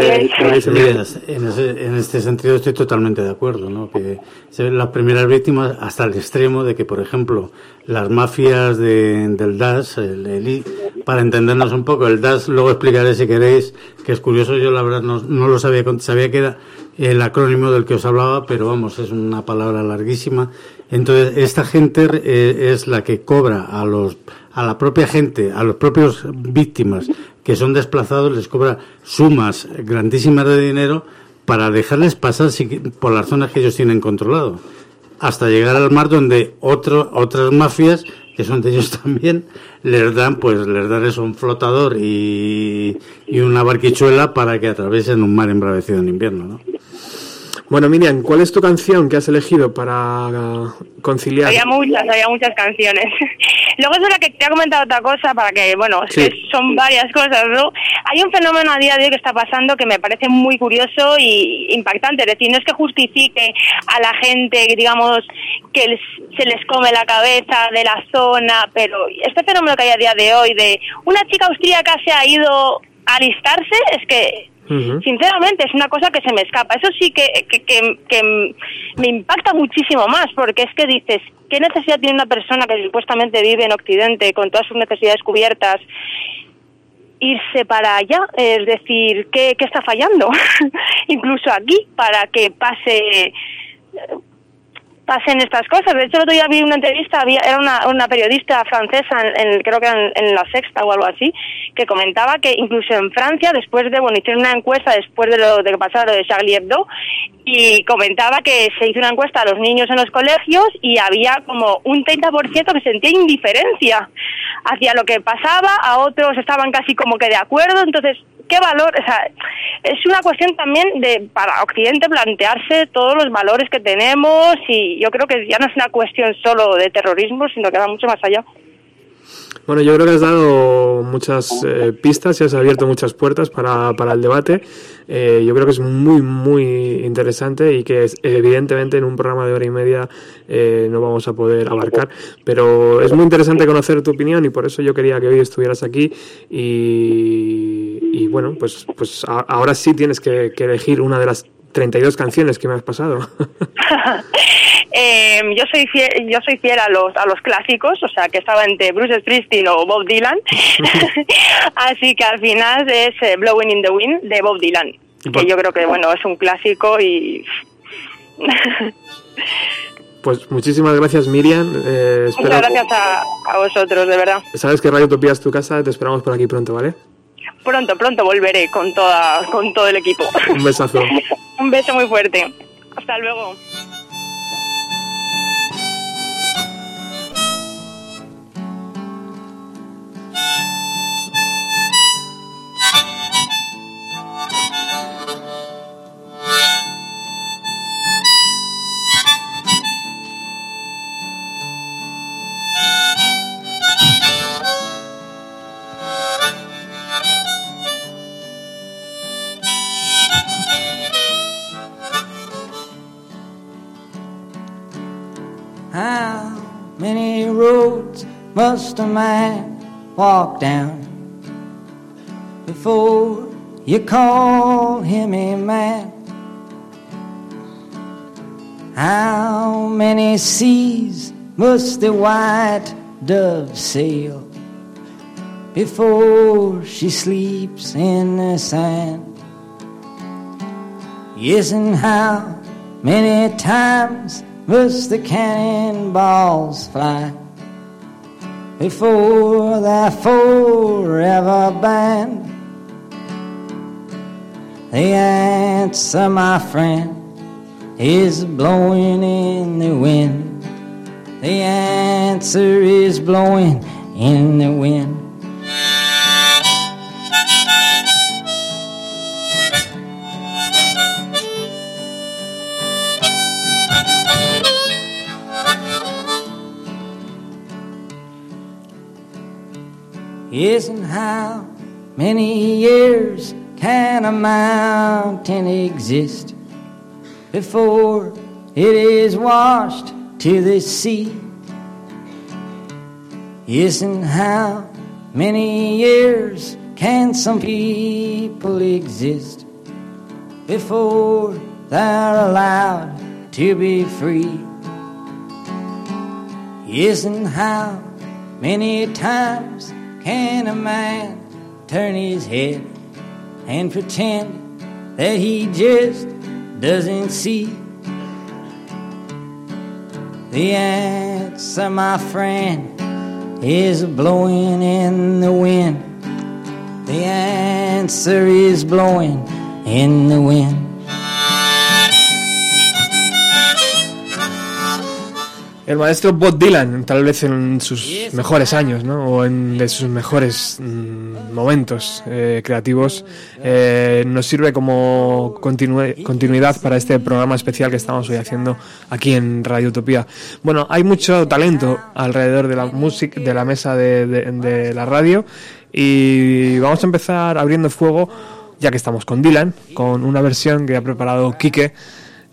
que dice Miguel? en, ese- en este sentido estoy totalmente de acuerdo, ¿no? Que se ven las primeras víctimas hasta el extremo de que, por ejemplo, las mafias de- del DAS, el, el I- para entendernos un poco, el DAS, luego explicaré si queréis, que es curioso, yo la verdad no, no lo sabía, con- sabía que era el acrónimo del que os hablaba, pero vamos, es una palabra larguísima. Entonces, esta gente eh, es la que cobra a los a la propia gente, a los propios víctimas que son desplazados, les cobra sumas grandísimas de dinero para dejarles pasar por las zonas que ellos tienen controlado, hasta llegar al mar donde otro, otras mafias que son de ellos también les dan pues les dan eso un flotador y, y una barquichuela para que atraviesen un mar embravecido en invierno, ¿no? Bueno, Miriam, ¿cuál es tu canción que has elegido para uh, conciliar? Había muchas, había muchas canciones. Luego es verdad que te ha comentado otra cosa para que, bueno, Sí. son varias cosas, ¿no? Hay un fenómeno a día de hoy que está pasando que me parece muy curioso y impactante. Es decir, no es que justifique a la gente, digamos, que se les come la cabeza de la zona, pero este fenómeno que hay a día de hoy de una chica austríaca se ha ido a alistarse, es que Sinceramente, es una cosa que se me escapa. Eso sí que, que, que- que me impacta muchísimo más, porque es que dices, ¿qué necesidad tiene una persona que supuestamente vive en Occidente con todas sus necesidades cubiertas? irse para allá, es decir, ¿qué, qué está fallando? Incluso aquí, para que pase pasen estas cosas. De hecho, el otro día vi una entrevista, había, era una, una periodista francesa, en, en- creo que en, en La Sexta o algo así, que comentaba que incluso en Francia, después de, bueno, hicieron una encuesta después de lo de que pasara lo de Charlie Hebdo, y comentaba que se hizo una encuesta a los niños en los colegios y había como un 30% que sentía indiferencia hacia lo que pasaba, a otros estaban casi como que de acuerdo, entonces, ¿qué valor? O sea, es una cuestión también de para Occidente plantearse todos los valores que tenemos y yo creo que ya no es una cuestión solo de terrorismo, sino que va mucho más allá. Bueno, yo creo que has dado muchas eh, pistas y has abierto muchas puertas para, para el debate. Eh, yo creo que es muy, muy interesante y que es- evidentemente en un programa de hora y media eh, no vamos a poder abarcar. Pero es muy interesante conocer tu opinión y por eso yo quería que hoy estuvieras aquí. Y, y bueno, pues, pues a- ahora sí tienes que, que elegir una de las 32 canciones que me has pasado. Eh, yo soy fiel, yo soy fiel a los a los clásicos, o sea que estaba entre Bruce Springsteen o Bob Dylan, así que al final es eh, Blowing in the Wind de Bob Dylan, que yo creo que bueno es un clásico y Pues muchísimas gracias Miriam. Eh, muchas gracias a, a vosotros, de verdad. Sabes que Radio Utopía es tu casa, te esperamos por aquí pronto, ¿vale? Pronto, pronto volveré con toda con todo el equipo. Un besazo. Un beso muy fuerte. Hasta luego. Roads must a man walk down before you call him a man? How many seas must the white dove sail before she sleeps in the sand? Yes, and how many times must the cannonballs fly before they're forever band. The answer, my friend, is blowing in the wind. The answer is blowing in the wind. Isn't how many years can a mountain exist before it is washed to the sea? Isn't how many years can some people exist before they're allowed to be free? Isn't how many times can a man turn his head and pretend that he just doesn't see? The answer, my friend, is blowing in the wind. The answer is blowing in the wind. El maestro Bob Dylan, tal vez en sus mejores años, ¿no? O en de sus mejores mm, momentos eh, creativos, eh, nos sirve como continuidad para este programa especial que estamos hoy haciendo aquí en Radio Utopía. Bueno, hay mucho talento alrededor de la música, de la mesa de, de- de la radio y vamos a empezar abriendo fuego, ya que estamos con Dylan, con una versión que ha preparado Quique,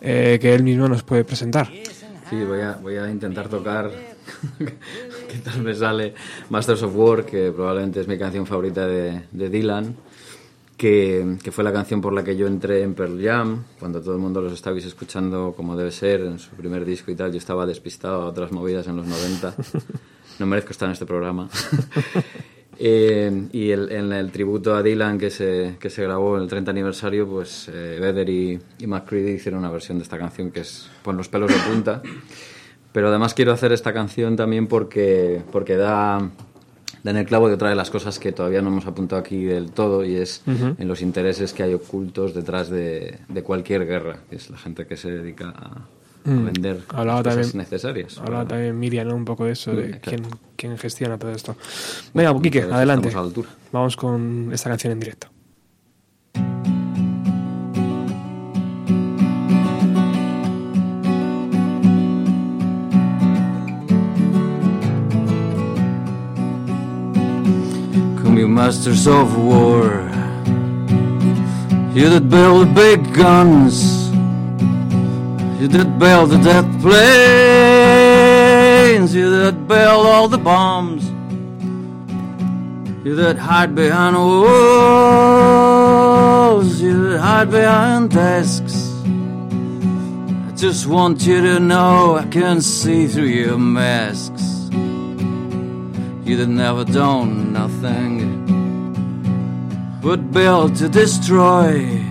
eh, que él mismo nos puede presentar. Sí, voy a, voy a intentar tocar, que tal me sale, Masters of War, que probablemente es mi canción favorita de, de Dylan, que, que fue la canción por la que yo entré en Pearl Jam, cuando todo el mundo los estabais escuchando como debe ser, en su primer disco y tal, yo estaba despistado a otras movidas en los 90. No merezco estar en este programa. Eh, y el, en el tributo a Dylan que se, que se grabó en el 30 aniversario, pues eh, Vedder y, y McCready hicieron una versión de esta canción que es pon los pelos de punta. Pero además quiero hacer esta canción también porque, porque da, da en el clavo de otra de las cosas que todavía no hemos apuntado aquí del todo y es Ujú. en los intereses que hay ocultos detrás de, de cualquier guerra, que es la gente que se dedica a, a Mm. vender Hablaba cosas también- necesarias. Hablaba también Miriam ¿no? un poco de eso, de Mm, quién, exacto. quién gestiona todo esto. Venga, Bueno, Quique, adelante. a la altura. Vamos con esta canción en directo. Come you masters of war You that build big guns You that build the death planes. You that build all the bombs. You that hide behind walls. You that hide behind desks. I just want you to know I can see through your masks. You that never done nothing but build to destroy.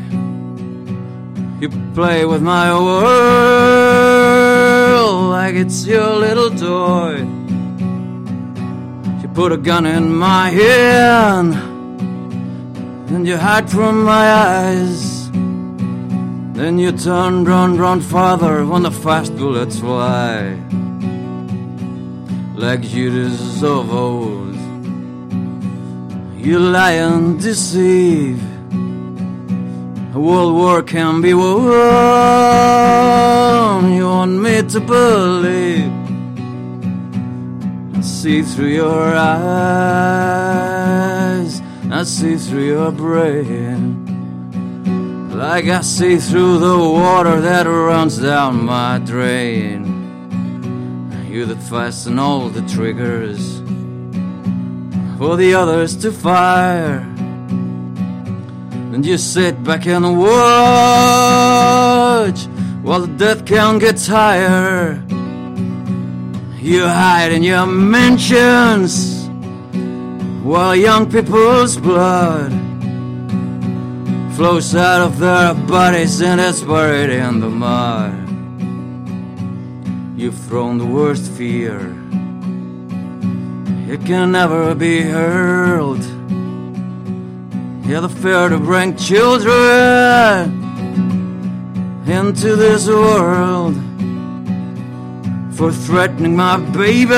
You play with my world like it's your little toy. You put a gun in my hand and you hide from my eyes. Then you turn, run, run farther when the fast bullets fly like of old. You lie and deceive. World war can be won. You want me to believe. I see through your eyes. I see through your brain. Like I see through the water that runs down my drain. You that fasten all the triggers for the others to fire. And you sit back and watch while the death count gets higher. You hide in your mansions while young people's blood flows out of their bodies and is buried in the mud. You've thrown the worst fear. It can never be hurled. Yeah, the fear to bring children into this world for threatening my baby.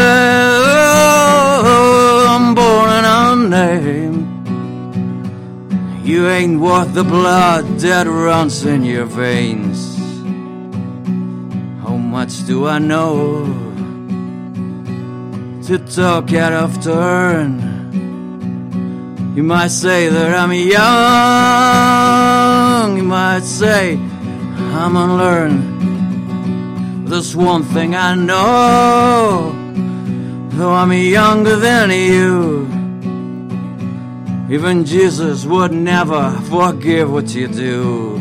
Oh, unborn and unnamed. You ain't worth the blood that runs in your veins. How much do I know to talk out of turn? You might say that I'm young, you might say I'm unlearned. There's one thing I know, though I'm younger than you. Even Jesus would never forgive what you do.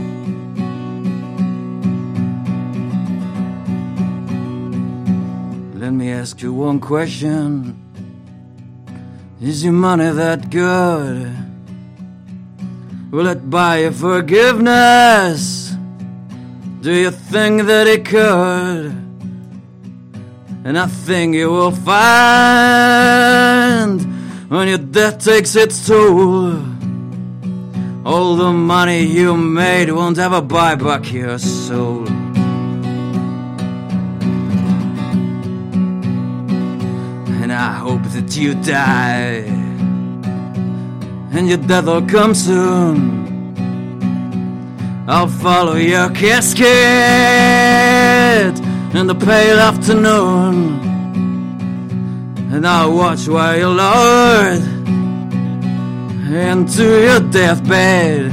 Let me ask you one question. Is your money that good? Will it buy you forgiveness? Do you think that it could? And I think you will find when your death takes its toll. All the money you made won't ever buy back your soul. I hope that you die. And your death will come soon. I'll follow your casket in the pale afternoon. And I'll watch while you're lowered into your deathbed.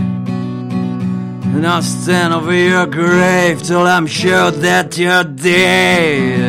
And I'll stand over your grave till I'm sure that you're dead.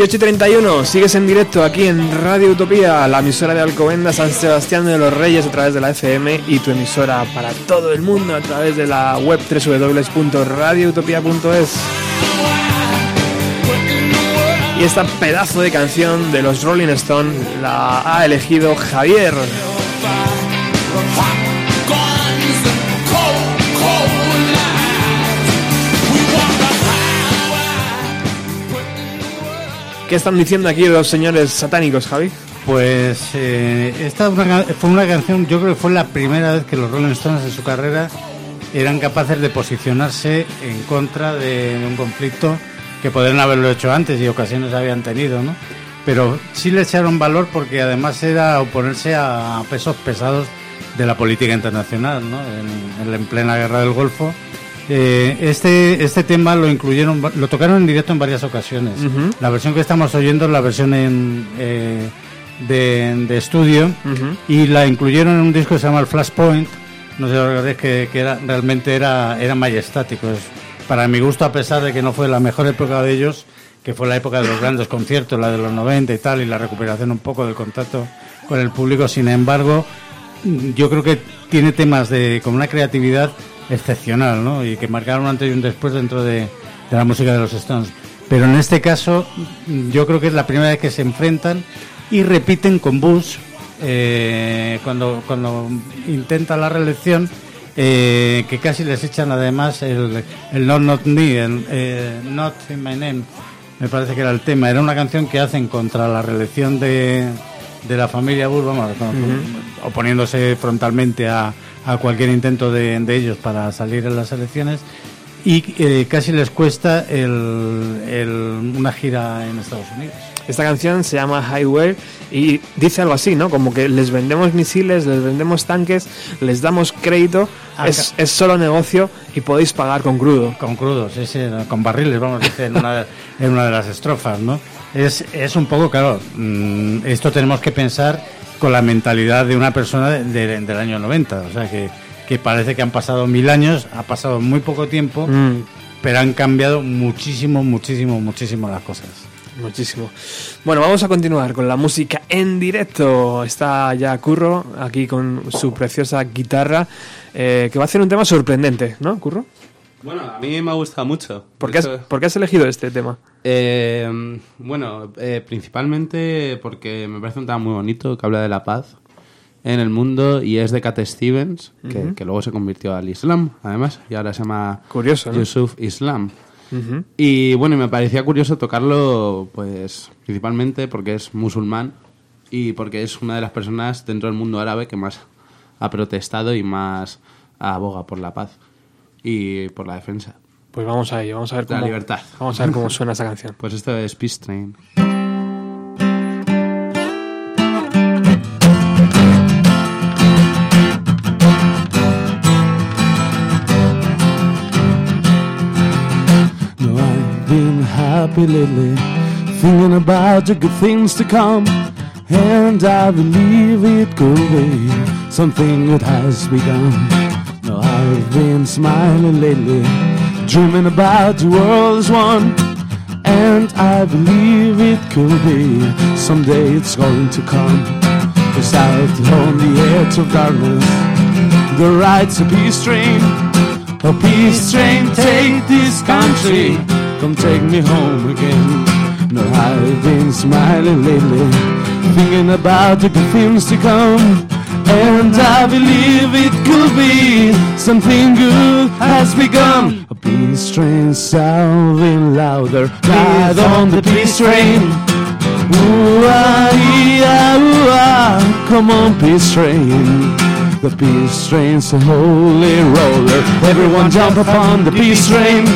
18 y 31, sigues en directo aquí en Radio Utopía, la emisora de Alcobendas, San Sebastián de los Reyes a través de la FM y tu emisora para todo el mundo a través de la web www.radioutopía.es. Y esta pedazo de canción de los Rolling Stones la ha elegido Javier. ¿Qué están diciendo aquí los señores satánicos, Javi? Pues eh, esta fue una canción, yo creo que fue la primera vez que los Rolling Stones en su carrera eran capaces de posicionarse en contra de, un conflicto que podrían haberlo hecho antes y ocasiones habían tenido, ¿no? Pero sí le echaron valor porque además era oponerse a pesos pesados de la política internacional, ¿no? En- en plena guerra del Golfo. Eh, este, este tema lo incluyeron, lo tocaron en directo en varias ocasiones. La versión que estamos oyendo es la versión en, eh, de, de estudio y la incluyeron en un disco que se llama el Flashpoint. No sé que, que era, realmente era, era majestático. Es para mi gusto, a pesar de que no fue la mejor época de ellos, que fue la época de los grandes conciertos, la de los 90 y tal, y la recuperación un poco del contacto con el público, sin embargo, yo creo que tiene temas de con una creatividad excepcional, ¿no? Y que marcaron un antes y un después dentro de, la música de los Stones. Pero en este caso, yo creo que es la primera vez que se enfrentan y repiten con Bush eh, cuando, cuando intenta la reelección, eh, que casi les echan además el, el Not Not Me, el, eh, Not in My Name, me parece que era el tema. Era una canción que hacen contra la reelección de, de la familia Bush, vamos, con- oponiéndose frontalmente a, a cualquier intento de, de ellos para salir en las elecciones. Y eh, casi les cuesta el, el- una gira en Estados Unidos. Esta canción se llama Highway y dice algo así, ¿no? Como que les vendemos misiles, les vendemos tanques, les damos crédito, es, es solo negocio y podéis pagar con crudo. Con crudos, sí, sí, con barriles, vamos a decir, en una, en una de las estrofas, ¿no? Es, es un poco, claro, mm, esto tenemos que pensar con la mentalidad de una persona de- de- del año 90, o sea, que, que parece que han pasado mil años, ha pasado muy poco tiempo, Mm, pero han cambiado muchísimo, muchísimo, muchísimo las cosas. muchísimo. Bueno, vamos a continuar con la música en directo. Está ya Curro aquí con su preciosa guitarra, eh, que va a hacer un tema sorprendente, ¿no, Curro? Bueno, a mí me ha gustado mucho. ¿Por qué has, Eso- por qué has elegido este tema? Eh, bueno, eh, principalmente porque me parece un tema muy bonito que habla de la paz en el mundo y es de Cat Stevens, que, luego se convirtió al Islam, además, y ahora se llama Curioso, ¿no? Yusuf Islam. Y bueno, y me parecía curioso tocarlo, pues, principalmente porque es musulmán y porque es una de las personas dentro del mundo árabe que más ha protestado y más aboga por la paz y por la defensa. Pues vamos a ello, vamos a ver La cómo, libertad. Vamos a ver cómo suena esa canción. Pues esto es Peace Train. No, I've been happy lately, thinking about the good things to come. And I believe it could be something that has begun. I've been smiling lately, dreaming about the world as one. And I believe it could be someday it's going to come. Cause out on the edge of darkness, there rides a peace train. A peace train, take this country, come take me home again. No, I've been smiling lately, thinking about the good things to come. And I believe it could be something good has begun. A peace train sounding louder, ride on the peace train. Ooh, ah, ee, ah, ooh, ah, come on, peace train. The peace train's a holy roller. Everyone jump upon the peace train.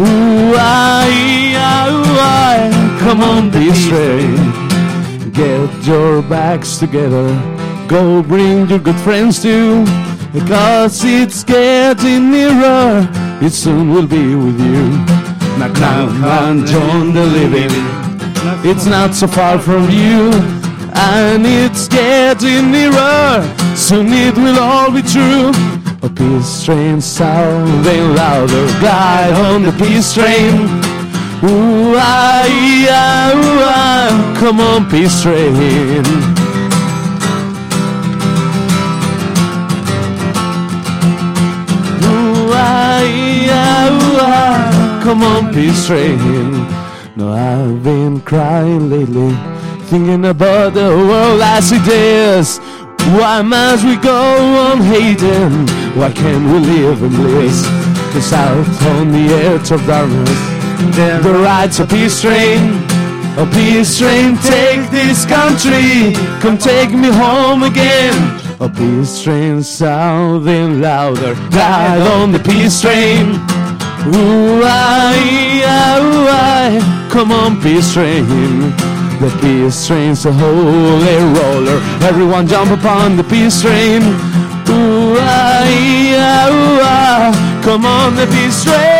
Ooh, ah, ee, ah, ooh, ah, come on, peace train. Get your backs together. Go bring your good friends too. Because it's getting nearer. It soon will be with you. Now come on, join the living. It's not so far from you. And it's getting nearer. Soon it will all be true. A peace train sounding louder. Glide on the peace train. Ooh, ah, ee, ah, ooh, ah. Come on, peace train. Come on, peace train. No, I've been crying lately, thinking about the world as it is. Why must we go on hating? Why can't we live in bliss? Cause out on the edge of darkness, there rides a peace train. A oh, peace train, take this country, come take me home again. A peace train sounding louder, ride on the peace train. Ooh, ah, ooh, ah. come on, peace train. The peace train's a holy roller. Everyone jump upon the peace train. Ooh, ah, ooh, ah. come on, the peace train.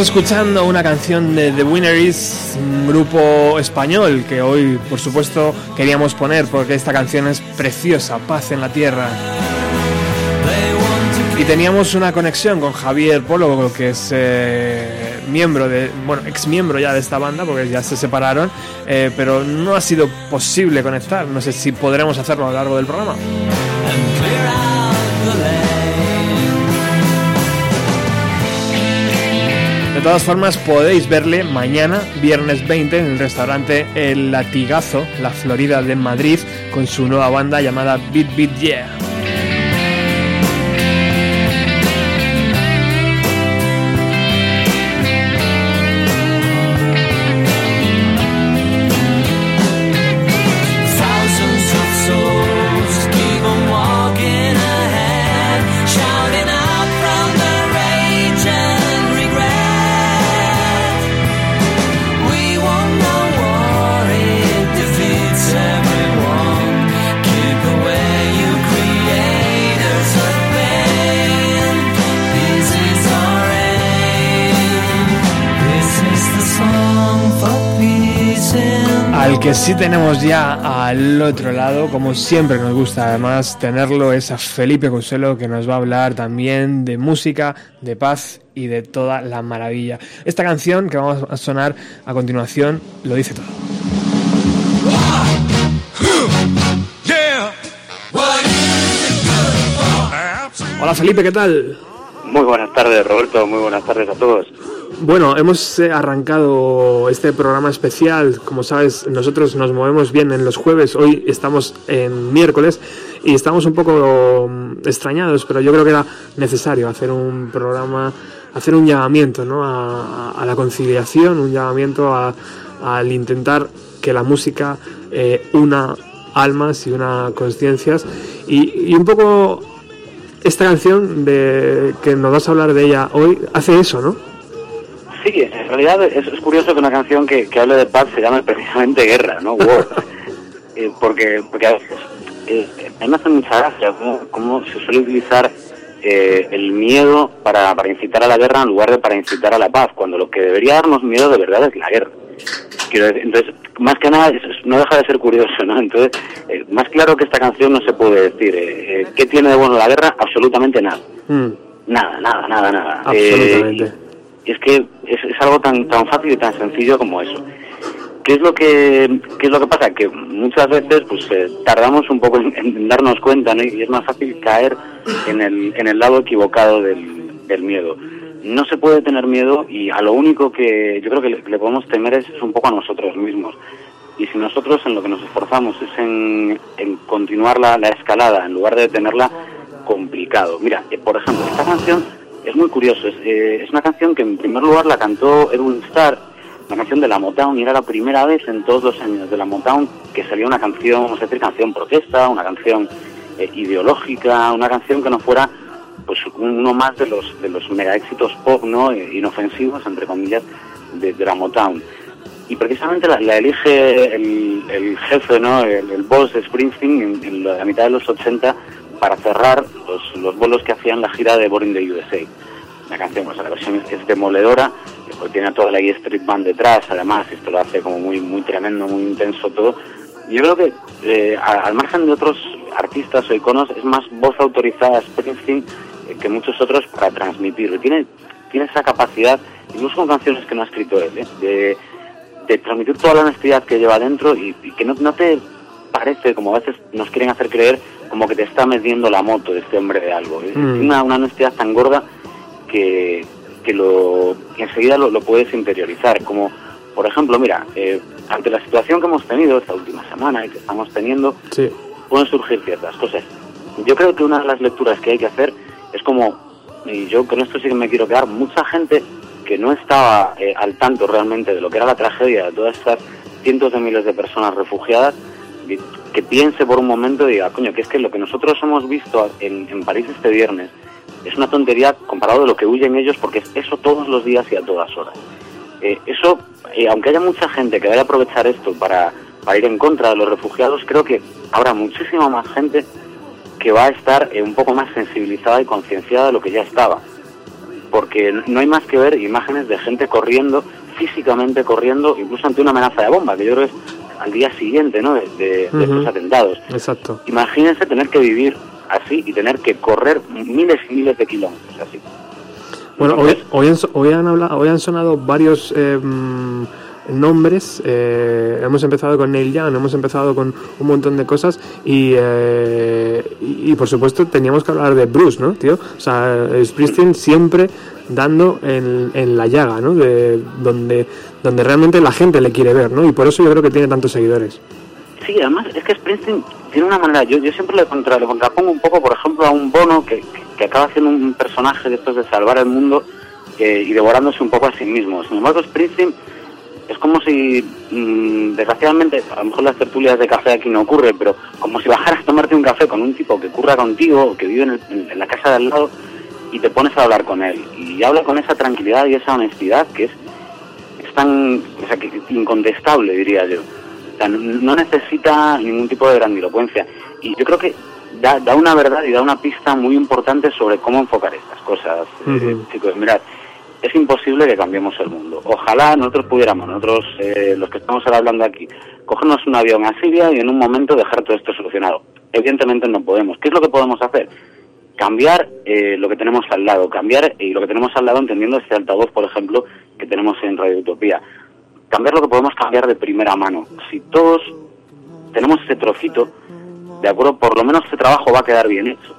Estamos escuchando una canción de The Winner Is, un grupo español que hoy, por supuesto, queríamos poner porque esta canción es preciosa, Paz en la Tierra. Y teníamos una conexión con Javier Polo, que es eh, miembro de, bueno, ex miembro ya de esta banda, porque ya se separaron, eh, pero no ha sido posible conectar. No sé si podremos hacerlo a lo largo del programa. De todas formas, podéis verle mañana, viernes 20, en el restaurante El Latigazo, la Florida de Madrid, con su nueva banda llamada Beat Beat Yeah. Sí tenemos ya al otro lado, como siempre nos gusta además tenerlo, es a Felipe Consuelo, que nos va a hablar también de música, de paz y de toda la maravilla. Esta canción que vamos a sonar a continuación lo dice todo. Hola Felipe, ¿qué tal? Muy buenas tardes, Roberto. Muy buenas tardes a todos. Bueno, hemos eh, arrancado este programa especial. Como sabes, nosotros nos movemos bien en los jueves. Hoy estamos en miércoles y estamos un poco mm, extrañados, pero yo creo que era necesario hacer un programa, hacer un llamamiento ¿no? a, a la conciliación, un llamamiento a- al intentar que la música eh, una almas y una conciencias. Y, y un poco esta canción de que nos vas a hablar de ella hoy hace eso, ¿no? Sí, en realidad es, es curioso que una canción que, que hable de paz se llame precisamente Guerra, ¿no? War. Eh, porque, porque a veces eh, a mí me hace mucha gracia cómo, cómo se suele utilizar eh, el miedo para, para incitar a la guerra en lugar de para incitar a la paz, cuando lo que debería darnos miedo de verdad es la guerra. Quiero decir, entonces, más que nada, no deja de ser curioso, ¿no? Entonces, eh, más claro que esta canción no se puede decir. eh, eh, ¿Qué tiene de bueno la guerra? Absolutamente nada. Mm, Nada, nada, nada, nada. Eh, absolutamente. Es que es, es algo tan tan fácil y tan sencillo como eso. ¿Qué es lo que qué es lo que pasa? Que muchas veces pues eh, tardamos un poco en, darnos cuenta, ¿no? Y es más fácil caer en el, en el lado equivocado del, miedo. No se puede tener miedo y a lo único que yo creo que le, podemos temer es, un poco a nosotros mismos. Y si nosotros en lo que nos esforzamos es en, en continuar la, la escalada en lugar de detenerla, complicado. Mira, eh, por ejemplo, esta canción es muy curioso. Es, eh, es una canción que en primer lugar la cantó Edwin Starr, una canción de la Motown, y era la primera vez en todos los años de la Motown que salía una canción, vamos a decir, canción protesta, una canción eh, ideológica, una canción que no fuera pues uno más de los de los mega éxitos pop, ¿no? Eh, inofensivos, entre comillas, de, de la Motown. y precisamente la, elige el, jefe, ¿no? el, el boss de Springsteen en, en la mitad de los 80 para cerrar los, los bolos que hacían la gira de Born in the USA. La canción, pues la versión es, demoledora, pues tiene a toda la E Street Band detrás, además, esto lo hace como muy muy tremendo, muy intenso todo. Yo creo que eh, al margen de otros artistas o iconos, es más voz autorizada Springsteen eh, que muchos otros para transmitir. Tiene, tiene esa capacidad, incluso con canciones que no ha escrito él, ¿eh? de, de transmitir toda la honestidad que lleva dentro y, y que no, no te parece, como a veces nos quieren hacer creer, como que te está metiendo la moto de este hombre de algo. Es Mm. una, una honestidad tan gorda que, que lo que enseguida lo, lo puedes interiorizar. Como, por ejemplo, mira, eh, ante la situación que hemos tenido esta última semana y que estamos teniendo, Sí. pueden surgir ciertas cosas. Yo creo que una de las lecturas que hay que hacer es como, y yo con esto sí que me quiero quedar, mucha gente que no estaba eh, al tanto realmente de lo que era la tragedia de todas estas cientos de miles de personas refugiadas, que piense por un momento y diga, coño, que es que lo que nosotros hemos visto en, en París este viernes es una tontería comparado de lo que huyen ellos porque es eso todos los días y a todas horas. Eh, eso, eh, aunque haya mucha gente que vaya a aprovechar esto para, para ir en contra de los refugiados, creo que habrá muchísima más gente que va a estar eh, un poco más sensibilizada y concienciada de lo que ya estaba. Porque no hay más que ver imágenes de gente corriendo, físicamente corriendo, incluso ante una amenaza de bomba, que yo creo que es al día siguiente ¿no? de, de- de Ujú. estos atentados. Exacto. Imagínense tener que vivir así y tener que correr miles y miles de kilómetros así. Bueno, hoy, hoy, han, hoy han hablado, hoy han sonado varios eh, nombres. eh, hemos empezado con Neil Young, hemos empezado con un montón de cosas y, eh, y, y, por supuesto teníamos que hablar de Bruce, ¿no, tío? O sea, Springsteen siempre dando en, en la llaga, ¿no? De donde, donde realmente la gente le quiere ver, ¿no? Y por eso yo creo que tiene tantos seguidores. Sí, además es que Springsteen tiene una manera, yo, yo siempre le, contra, le contrapongo un poco, por ejemplo, a un bono que, que, acaba siendo un personaje de estos de salvar el mundo eh, y devorándose un poco a sí mismo. Sin embargo, Springsteen es como si, mm, desgraciadamente, a lo mejor las tertulias de café aquí no ocurre, pero como si bajaras a tomarte un café con un tipo que curra contigo que vive en- en la casa de al lado y te pones a hablar con él. Y habla con esa tranquilidad y esa honestidad que es, es tan o sea, que, incontestable, diría yo. O sea, no, no necesita ningún tipo de grandilocuencia. Y yo creo que da, da una verdad y da una pista muy importante sobre cómo enfocar estas cosas. Eh, chicos, mirad, es imposible que cambiemos el mundo. Ojalá nosotros pudiéramos, nosotros eh, los que estamos ahora hablando aquí, cogernos un avión a Siria y en un momento dejar todo esto solucionado. Evidentemente no podemos. ¿Qué es lo que podemos hacer? Cambiar eh, lo que tenemos al lado, cambiar y lo que tenemos al lado entendiendo este altavoz, por ejemplo, que tenemos en Radio Utopía. Cambiar lo que podemos cambiar de primera mano. Si todos tenemos ese trocito, de acuerdo, por lo menos ese trabajo va a quedar bien hecho.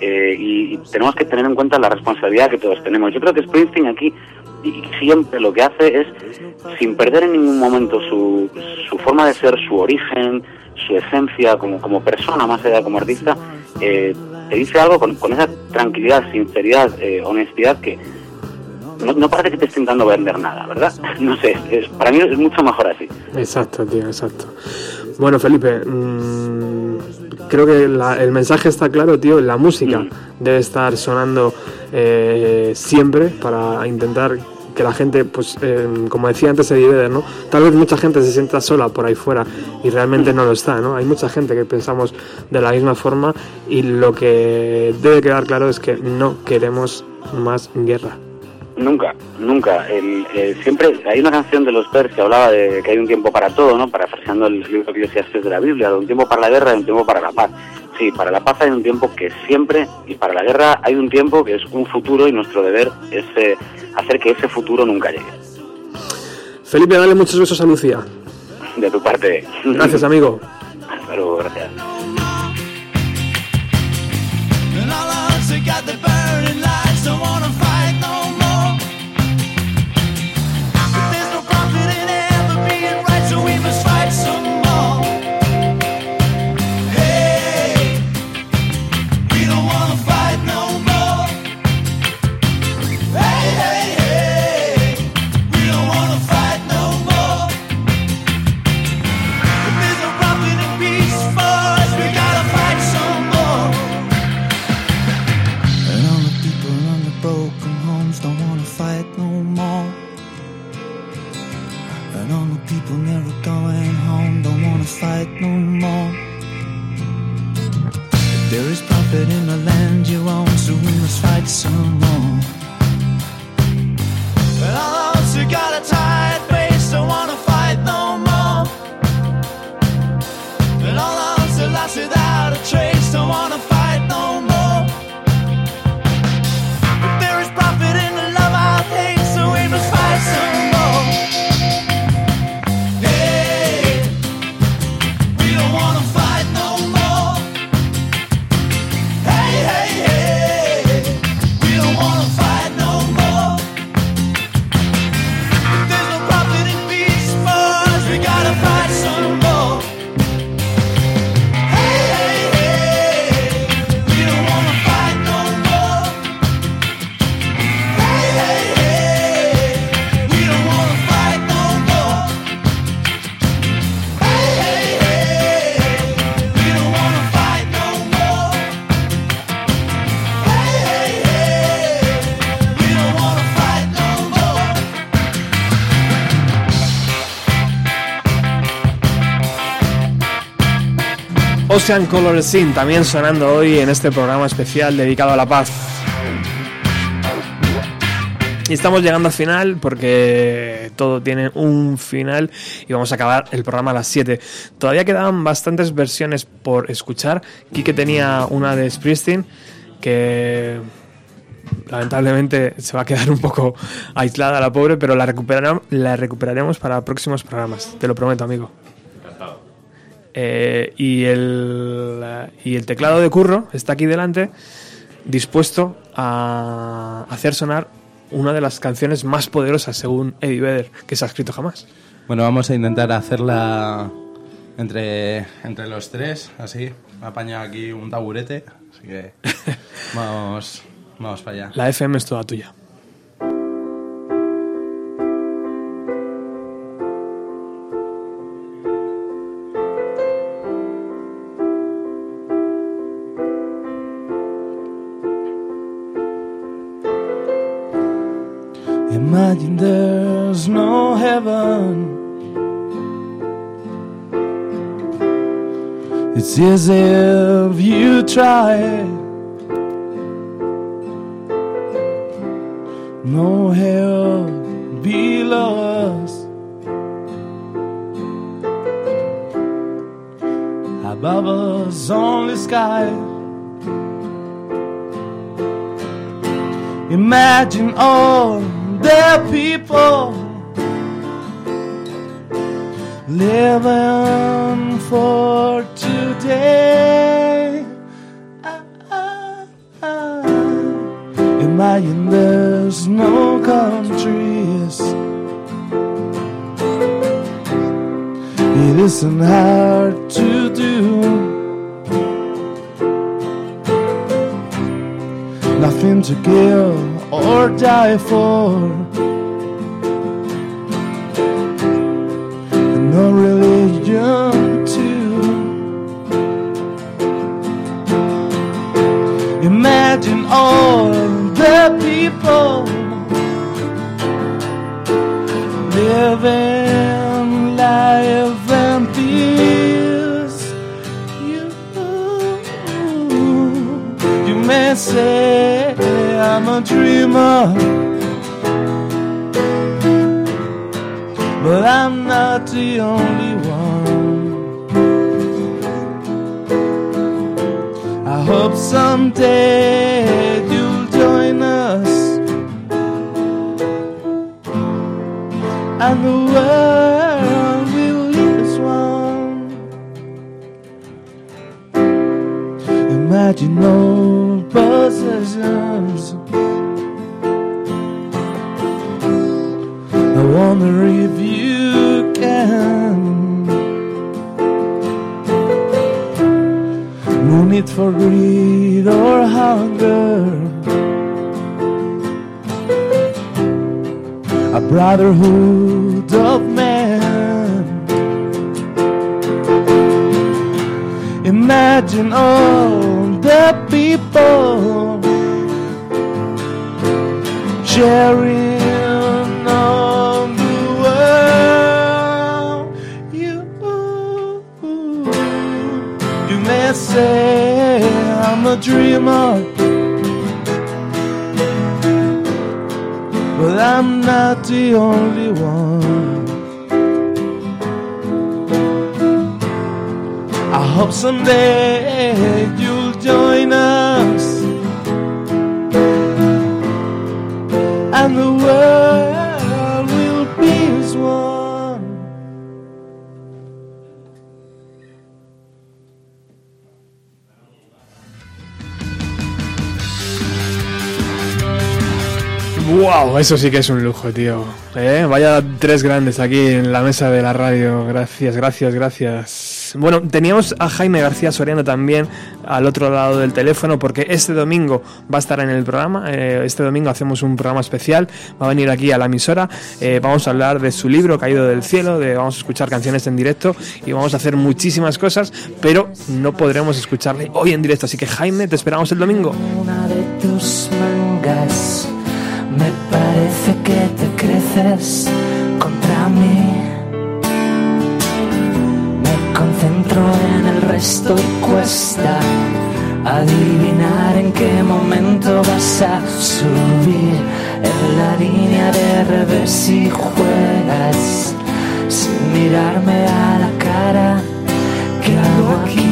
Eh, y, tenemos que tener en cuenta la responsabilidad que todos tenemos. Yo creo que Springsteen aquí y siempre lo que hace es, sin perder en ningún momento su, su forma de ser, su origen, su esencia como, como persona, más allá como artista, eh, te dice algo con, con esa tranquilidad, sinceridad, eh, honestidad que no, no parece que te esté intentando vender nada, ¿verdad? No sé, es- para mí es mucho mejor así. Exacto, tío, exacto. Bueno, Felipe, mm, creo que la- el mensaje está claro, tío. La música debe estar sonando eh, siempre para intentar que la gente, pues, eh, como decía antes Eddie ¿no? Tal vez mucha gente se sienta sola por ahí fuera y realmente no lo está, ¿no? Hay mucha gente que pensamos de la misma forma y lo que debe quedar claro es que no queremos más guerra. Nunca, nunca. El, eh, siempre hay una canción de los Pers que hablaba de que hay un tiempo para todo, ¿no? Parafraseando el libro que de la Biblia, de un tiempo para la guerra y un tiempo para la paz. Sí, para la paz hay un tiempo que siempre, y para la guerra hay un tiempo que es un futuro y nuestro deber es eh, hacer que ese futuro nunca llegue. Felipe, dale muchos besos a Lucía. De tu parte. Gracias, amigo. Hasta luego, gracias. And all someone. Ocean Color Scene también sonando hoy en este programa especial dedicado a la paz. Y estamos llegando al final porque todo tiene un final y vamos a acabar el programa a las 7. Todavía quedaban bastantes versiones por escuchar. Quique tenía una de Springsteen que lamentablemente se va a quedar un poco aislada la pobre, pero la, recuperaremos, la recuperaremos para próximos programas. Te lo prometo, amigo. Eh, y, el, y el teclado de curro está aquí delante, dispuesto a hacer sonar una de las canciones más poderosas, según Eddie Vedder, que se ha escrito jamás. Bueno, vamos a intentar hacerla entre, entre los tres, así. Me ha apañado aquí un taburete, así que vamos, vamos para allá. La FM es toda tuya. Imagine there's no heaven. It's as if you try. No hell below us. Above us, only sky. Imagine all the people living for today. Imagine there's no countries. It isn't hard to do. Nothing to kill or die for. But I'm not the only one. I hope someday you'll join us and the world will lead as one. Imagine no possessions. Wonder if you can. No need for greed or hunger. A brotherhood of man. Imagine all the people sharing say I'm a dreamer, but I'm not the only one. I hope someday you'll join us, and the world ¡Wow! Eso sí que es un lujo, tío. ¿Eh? Vaya tres grandes aquí en la mesa de la radio. Gracias, gracias, gracias. Bueno, teníamos a Jaime García Soriano también al otro lado del teléfono porque este domingo va a estar en el programa. Eh, este domingo hacemos un programa especial. Va a venir aquí a la emisora. Eh, vamos a hablar de su libro Caído del Cielo. Vamos a escuchar canciones en directo y vamos a hacer muchísimas cosas, pero no podremos escucarle hoy en directo. Así que Jaime, te esperamos el domingo. una de tus mangas. Me parece que te creces contra mí. Me concentro en el resto y cuesta adivinar en qué momento vas a subir en la línea de revés y juegas sin mirarme a la cara. ¿Qué hago aquí?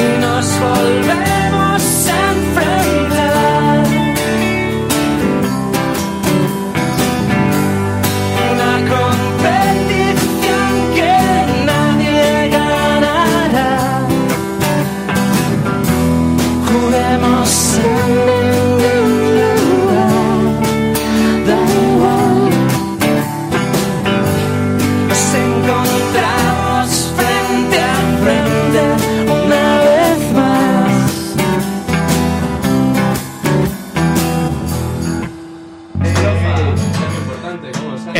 y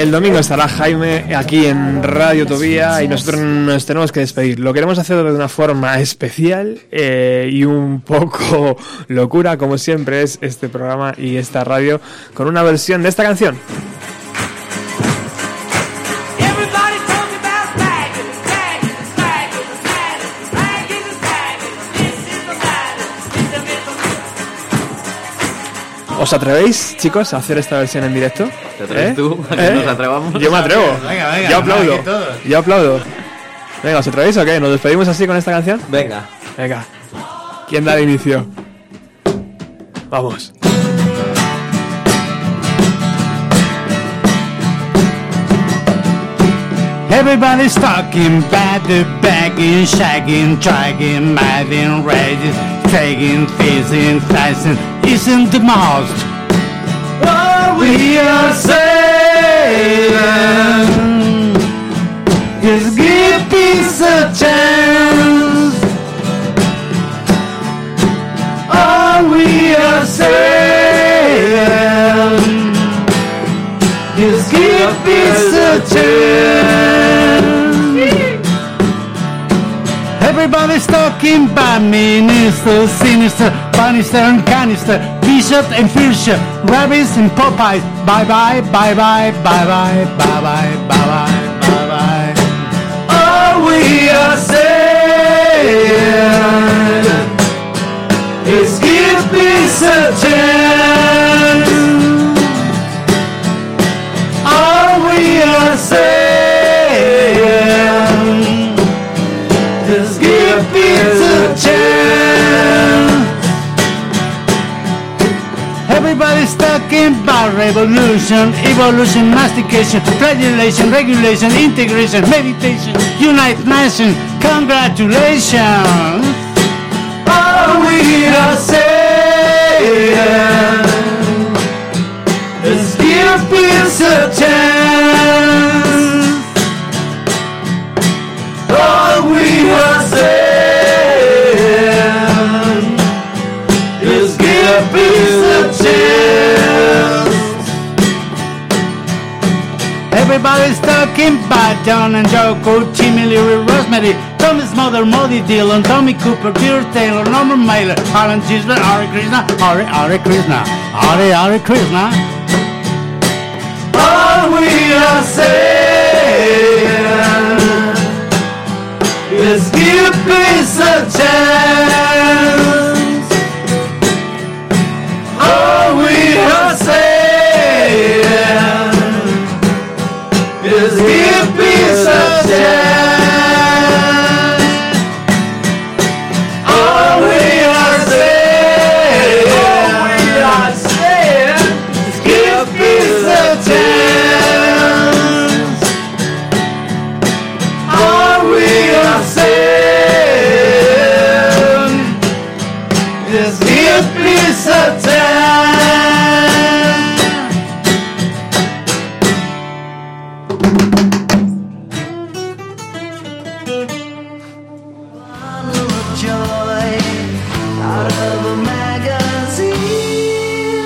El domingo estará Jaime aquí en Radio Tobía y nosotros nos tenemos que despedir. Lo queremos hacer de una forma especial eh, y un poco locura, como siempre es este programa y esta radio, con una versión de esta canción. ¿Os atrevéis, chicos, a hacer esta versión en directo? ¿Te atreves ¿Eh? tú a que ¿Eh? nos atrevamos? Yo me atrevo. Venga, venga, Yo aplaudo. Yo aplaudo. Venga, ¿os atrevéis o qué? ¿Nos despedimos así con esta canción? Venga. Venga. ¿Quién da el inicio? Vamos. Everybody's talking bad, bagging, shagging, dragging, madding, raging, tagging, fizzing, flashing, isn't the most. What we are saying talking about minister, sinister, Bannister and canister, Bishop and Fisher, rabbits and Popeyes. Bye bye, bye bye, bye bye, bye bye, bye bye, bye bye. All we are saying is give peace a chance. All we are saying Everybody's talking about revolution, evolution, mastication, regulation, regulation, integration, meditation, United Nations, congratulations. All we are saying is give peace a chance. Everybody's talking about John and Joe, Kurt, Jimmy, Leary, Rosemary, Tommy's mother, Modi Dillon, Tommy Cooper, Peter Taylor, Norman Mailer, Alan Gisler, Hare Krishna, Hare Hare Krishna, Hare Hare Krishna. All we are saying is give peace a chance. All we are saying.